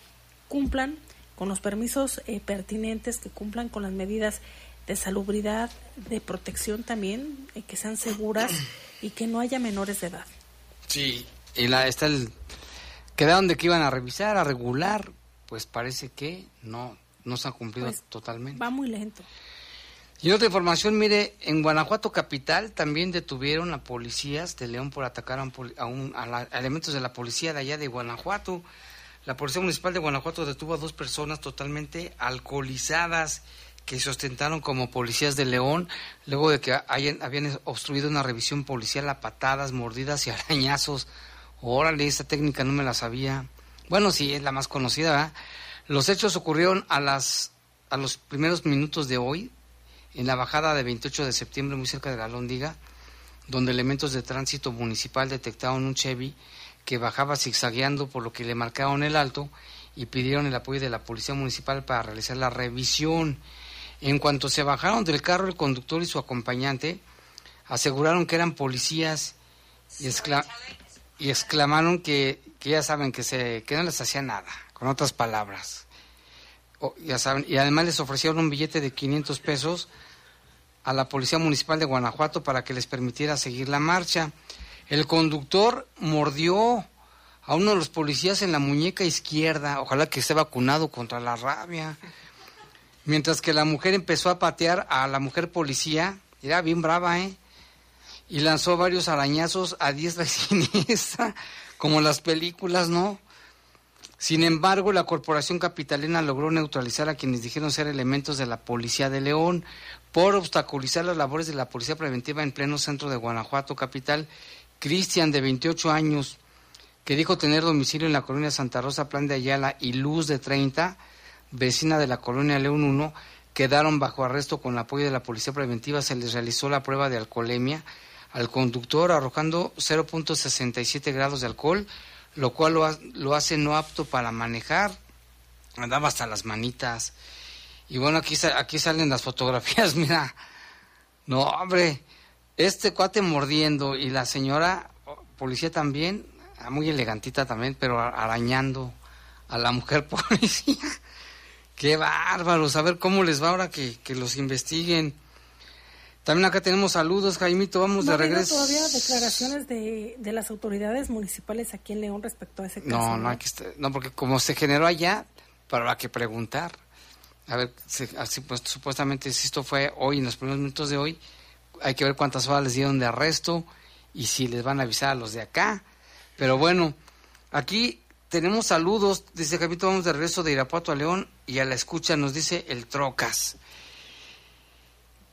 cumplan con los permisos eh, pertinentes, que cumplan con las medidas de salubridad, de protección también, eh, que sean seguras y que no haya menores de edad. Sí, y la, está el... Quedaron de que iban a revisar, a regular, pues parece que no, no se han cumplido Pues, totalmente. Va muy lento. Y otra información, mire, en Guanajuato capital también detuvieron a policías de León por atacar a, un a un- a la- elementos de la policía de allá de Guanajuato. La Policía Municipal de Guanajuato detuvo a dos personas totalmente alcoholizadas que se ostentaron como policías de León luego de que hayan, habían obstruido una revisión policial a patadas, mordidas y arañazos. Órale, esa técnica no me la sabía. Bueno, sí, es la más conocida. ¿verdad? Los hechos ocurrieron a las a los primeros minutos de hoy en la bajada de 28 de septiembre, muy cerca de la Lóndiga, donde elementos de tránsito municipal detectaron un Chevy que bajaba zigzagueando, por lo que le marcaron el alto y pidieron el apoyo de la Policía Municipal para realizar la revisión. En cuanto se bajaron del carro, el conductor y su acompañante aseguraron que eran policías y, exclamaron que, que, ya saben que, se, que no les hacía nada, con otras palabras. Y además les ofrecieron un billete de 500 pesos a la Policía Municipal de Guanajuato para que les permitiera seguir la marcha. El conductor mordió a uno de los policías en la muñeca izquierda, ojalá que esté vacunado contra la rabia. Mientras que la mujer empezó a patear a la mujer policía, era bien brava, ¿eh? Y lanzó varios arañazos a diestra y siniestra, como las películas, ¿no? Sin embargo, la Corporación Capitalina logró neutralizar a quienes dijeron ser elementos de la Policía de León por obstaculizar las labores de la Policía Preventiva en pleno centro de Guanajuato, capital. Cristian, de 28 años, que dijo tener domicilio en la colonia Santa Rosa, Plan de Ayala y Luz de 30, vecina de la colonia León 1, quedaron bajo arresto con el apoyo de la Policía Preventiva. Se les realizó la prueba de alcoholemia al conductor arrojando 0.67 grados de alcohol, lo cual lo, lo, hace no apto para manejar. Andaba hasta las manitas. Y bueno, aquí, aquí salen las fotografías, mira. No, hombre, este cuate mordiendo y la señora policía también, Ah, muy elegantita también, pero arañando a la mujer policía. Qué bárbaros, a ver cómo les va ahora que, los investiguen. También acá tenemos saludos, Jaimito, vamos de regreso. todavía declaraciones de, de, las autoridades municipales aquí en León respecto a ese caso? No, no, Aquí no porque como se generó allá, habrá que preguntar. A ver, así pues, supuestamente si esto fue hoy, en los primeros minutos de hoy, hay que ver cuántas horas les dieron de arresto y si les van a avisar a los de acá pero bueno, aquí tenemos saludos. Dice Capito, vamos de regreso de Irapuato a León y a la escucha nos dice el Trocas.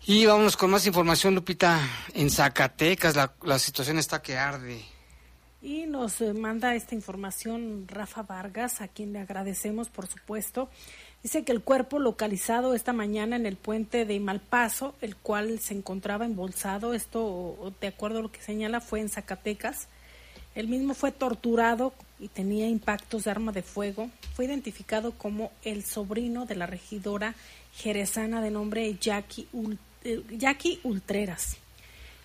Y vámonos con más información, Lupita. En Zacatecas la, la situación está que arde. Y nos eh, manda esta información Rafa Vargas, a quien le agradecemos, por supuesto. Dice que el cuerpo localizado esta mañana en el puente de Malpaso, el cual se encontraba embolsado, esto de acuerdo a lo que señala, fue en Zacatecas, el mismo fue torturado y tenía impactos de arma de fuego. Fue identificado como el sobrino de la regidora jerezana de nombre Jackie, eh, Jackie Ultreras.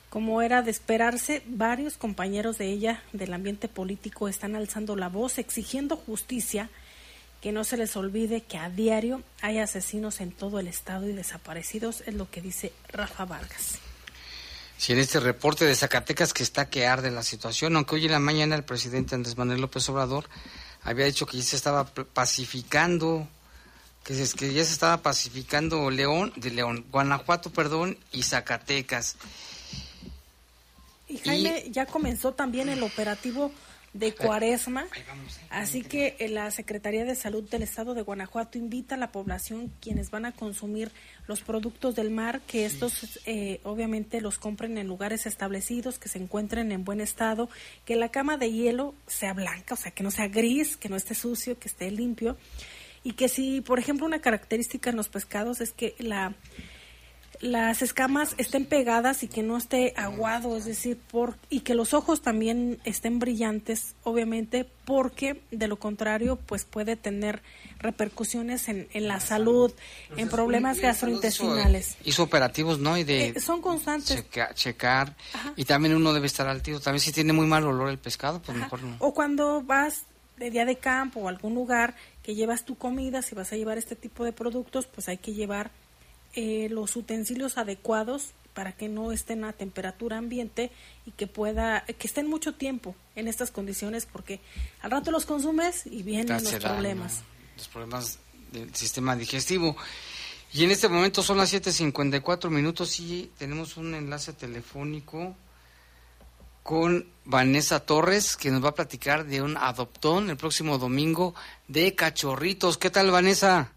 Como era de esperarse, varios compañeros de ella del ambiente político están alzando la voz exigiendo justicia, que no se les olvide que a diario hay asesinos en todo el estado y desaparecidos, es lo que dice Rafa Vargas. Si en este reporte de Zacatecas que está que arde la situación, aunque hoy en la mañana el presidente Andrés Manuel López Obrador había dicho que ya se estaba pacificando, que, que ya se estaba pacificando León, de León, Guanajuato, perdón, y Zacatecas. Y Jaime, ya comenzó también el operativo de Cuaresma. Así que eh, la Secretaría de Salud del Estado de Guanajuato invita a la población quienes van a consumir los productos del mar, que estos eh, obviamente los compren en lugares establecidos, que se encuentren en buen estado, que la cama de hielo sea blanca, o sea, que no sea gris, que no esté sucio, que esté limpio. Y que si, por ejemplo, una característica en los pescados es que la las escamas estén pegadas y que no esté aguado, es decir, por y que los ojos también estén brillantes, obviamente, porque de lo contrario, pues puede tener repercusiones en, en la salud, en problemas gastrointestinales. Hizo operativos, ¿no? Y de eh, son constantes. checar y también uno debe estar al tiro. También si tiene muy mal olor el pescado, pues mejor no. O cuando vas de día de campo o algún lugar que llevas tu comida, si vas a llevar este tipo de productos, pues hay que llevar eh, los utensilios adecuados para que no estén a temperatura ambiente y que pueda que estén mucho tiempo en estas condiciones porque al rato los consumes y vienen los problemas. Los problemas del sistema digestivo. Y en este momento son las 7:54 minutos y tenemos un enlace telefónico con Vanessa Torres que nos va a platicar de un adoptón el próximo domingo de cachorritos ¿qué tal Vanessa?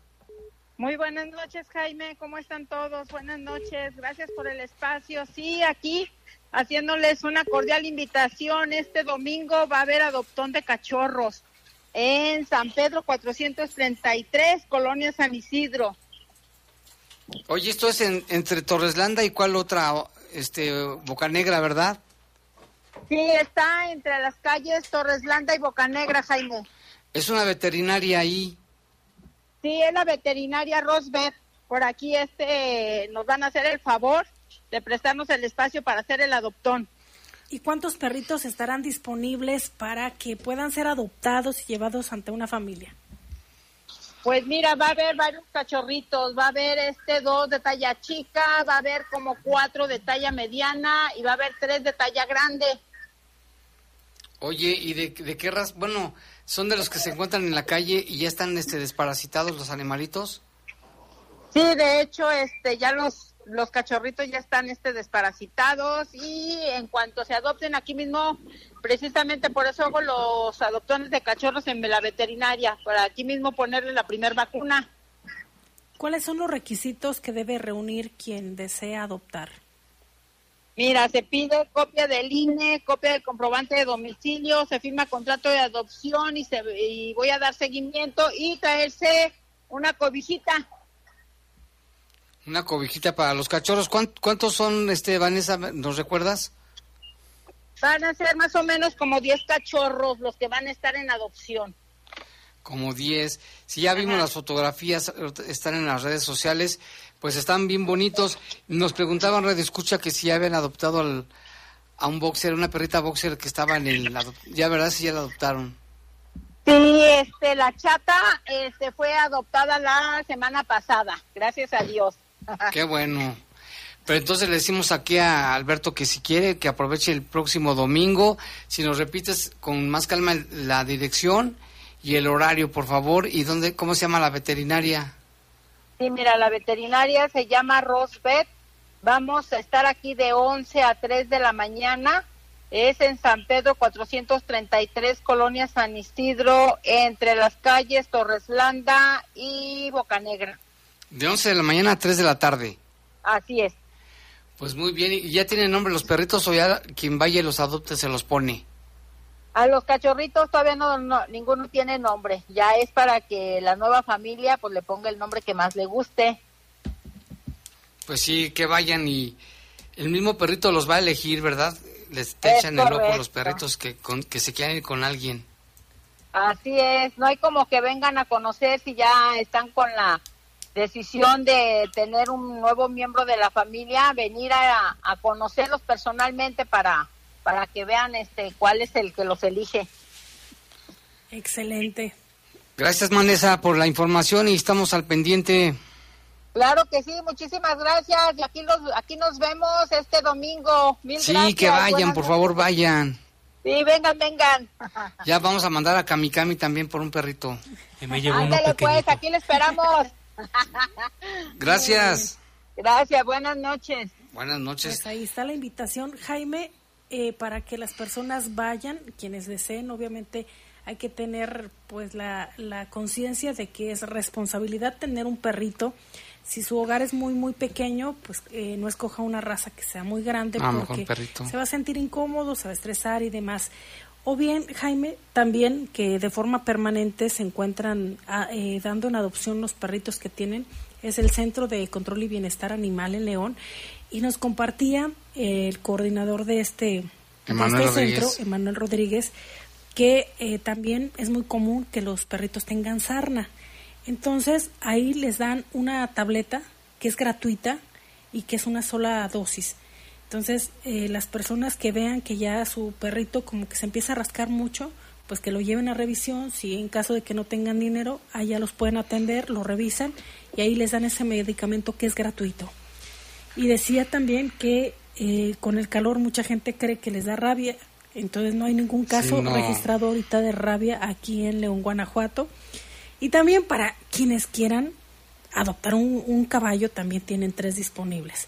Muy buenas noches, Jaime. ¿Cómo están todos? Buenas noches. Gracias por el espacio. Sí, aquí haciéndoles una cordial invitación. Este domingo va a haber adoptón de cachorros en San Pedro 433, Colonia San Isidro. Oye, esto es entre Torreslanda y cuál otra, este, Bocanegra, ¿verdad? Sí, está entre las calles Torreslanda y Bocanegra, Jaime. Es una veterinaria ahí. Sí, es la veterinaria Rosbeth. Por aquí este nos van a hacer el favor de prestarnos el espacio para hacer el adoptón. ¿Y cuántos perritos estarán disponibles para que puedan ser adoptados y llevados ante una familia? Pues mira, va a haber varios cachorritos, va a haber este dos de talla chica, va a haber como cuatro de talla mediana y va a haber tres de talla grande. Oye, ¿y de, qué raza? Bueno, ¿son de los que se encuentran en la calle y ya están este, desparasitados los animalitos? Sí, de hecho, este, ya los, los cachorritos ya están este, desparasitados y en cuanto se adopten aquí mismo, precisamente por eso hago los adoptones de cachorros en la veterinaria, para aquí mismo ponerle la primer vacuna. ¿Cuáles son los requisitos que debe reunir quien desea adoptar? Mira, se pide copia del INE, copia del comprobante de domicilio, se firma contrato de adopción y, se, y voy a dar seguimiento y traerse una cobijita. Una cobijita para los cachorros. ¿Cuántos son, este Vanessa, nos recuerdas? Van a ser más o menos como 10 cachorros los que van a estar en adopción. Como 10. Si ya vimos las fotografías, están en las redes sociales pues están bien bonitos. Nos preguntaban Red Escucha que si habían adoptado a un boxer, una perrita boxer que estaba en el... Ya, ¿verdad? Si ya la adoptaron. Sí, este, la chata este, fue adoptada la semana pasada, gracias a Dios. Qué bueno. Pero entonces le decimos aquí a Alberto que si quiere que aproveche el próximo domingo, si nos repites con más calma la dirección y el horario, por favor, y dónde, cómo se llama la veterinaria. Sí, mira, la veterinaria se llama Rosbeth. Vamos a estar aquí de 11 a 3 de la mañana. Es en San Pedro 433, Colonia San Isidro, entre las calles Torreslanda y Bocanegra. De 11 de la mañana a 3 de la tarde. Así es. Pues muy bien. ¿Y ya tienen nombre los perritos o ya quien vaya y los adopte se los pone? A los cachorritos todavía no, ninguno tiene nombre. Ya es para que la nueva familia pues le ponga el nombre que más le guste. Pues sí, que vayan y el mismo perrito los va a elegir, ¿verdad? Les echan el ojo los perritos que, que se quieran ir con alguien. Así es, no hay como que vengan a conocer si ya están con la decisión de tener un nuevo miembro de la familia, venir a conocerlos personalmente para para que vean este cuál es el que los elige. Excelente. Gracias, Manesa, por la información y estamos al pendiente. Claro que sí, muchísimas gracias. Y aquí, los, aquí nos vemos este domingo. Mil sí, que vayan, por favor, vayan. Sí, vengan, vengan. Ya vamos a mandar a Kamikami también por un perrito. me Ándale, pues, aquí le esperamos. Gracias. Gracias, buenas noches. Buenas noches. Pues ahí está la invitación, Jaime. Eh, para que las personas vayan, quienes deseen, obviamente hay que tener pues la, la conciencia de que es responsabilidad tener un perrito. Si su hogar es muy muy pequeño, pues eh, no escoja una raza que sea muy grande ah, porque se va a sentir incómodo, se va a estresar y demás. O bien, Jaime, también que de forma permanente se encuentran ah, eh, dando en adopción los perritos que tienen, es el Centro de Control y Bienestar Animal en León y nos compartía el coordinador de este, este centro, Emanuel Rodríguez, que eh, también es muy común que los perritos tengan sarna. Entonces ahí les dan una tableta que es gratuita y que es una sola dosis. Entonces eh, las personas que vean que ya su perrito como que se empieza a rascar mucho, pues que lo lleven a revisión, si en caso de que no tengan dinero, allá los pueden atender, lo revisan y ahí les dan ese medicamento que es gratuito. Y decía también que eh, con el calor mucha gente cree que les da rabia, entonces no hay ningún caso registrado ahorita de rabia aquí en León, Guanajuato. Y también para quienes quieran adoptar un, caballo, también tienen tres disponibles.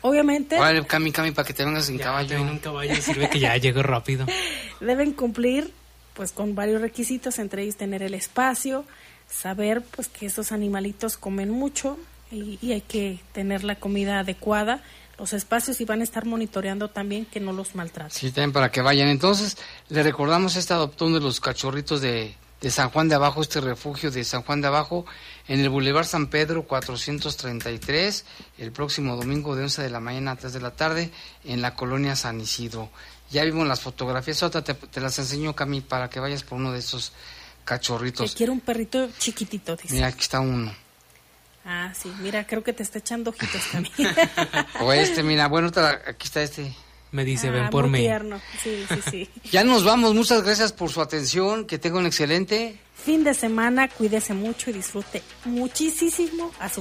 Obviamente. ¿Cuál, Cami, Cami, para que te vengas en caballo? un caballo sirve que ya llegue rápido. Deben cumplir pues con varios requisitos, entre ellos tener el espacio, saber pues que estos animalitos comen mucho, y, hay que tener la comida adecuada, los espacios y van a estar monitoreando también que no los maltraten. Sí, también para que vayan. Entonces, le recordamos este adoptón de los cachorritos de de San Juan de Abajo, este refugio de San Juan de Abajo, en el Boulevard San Pedro 433, el próximo domingo de 11 de la mañana a 3 de la tarde, en la colonia San Isidro. Ya vimos las fotografías, otra te, te las enseño, Cami, para que vayas por uno de esos cachorritos. Que quiero un perrito chiquitito, dice. Mira, aquí está uno. Ah, sí, mira, creo que te está echando ojitos también. o este, mira, bueno, aquí está este. Me dice, ven por muy mí. Tierno. Sí, sí, sí. ya nos vamos, muchas gracias por su atención, que tenga un excelente fin de semana, cuídese mucho y disfrute muchísimo a su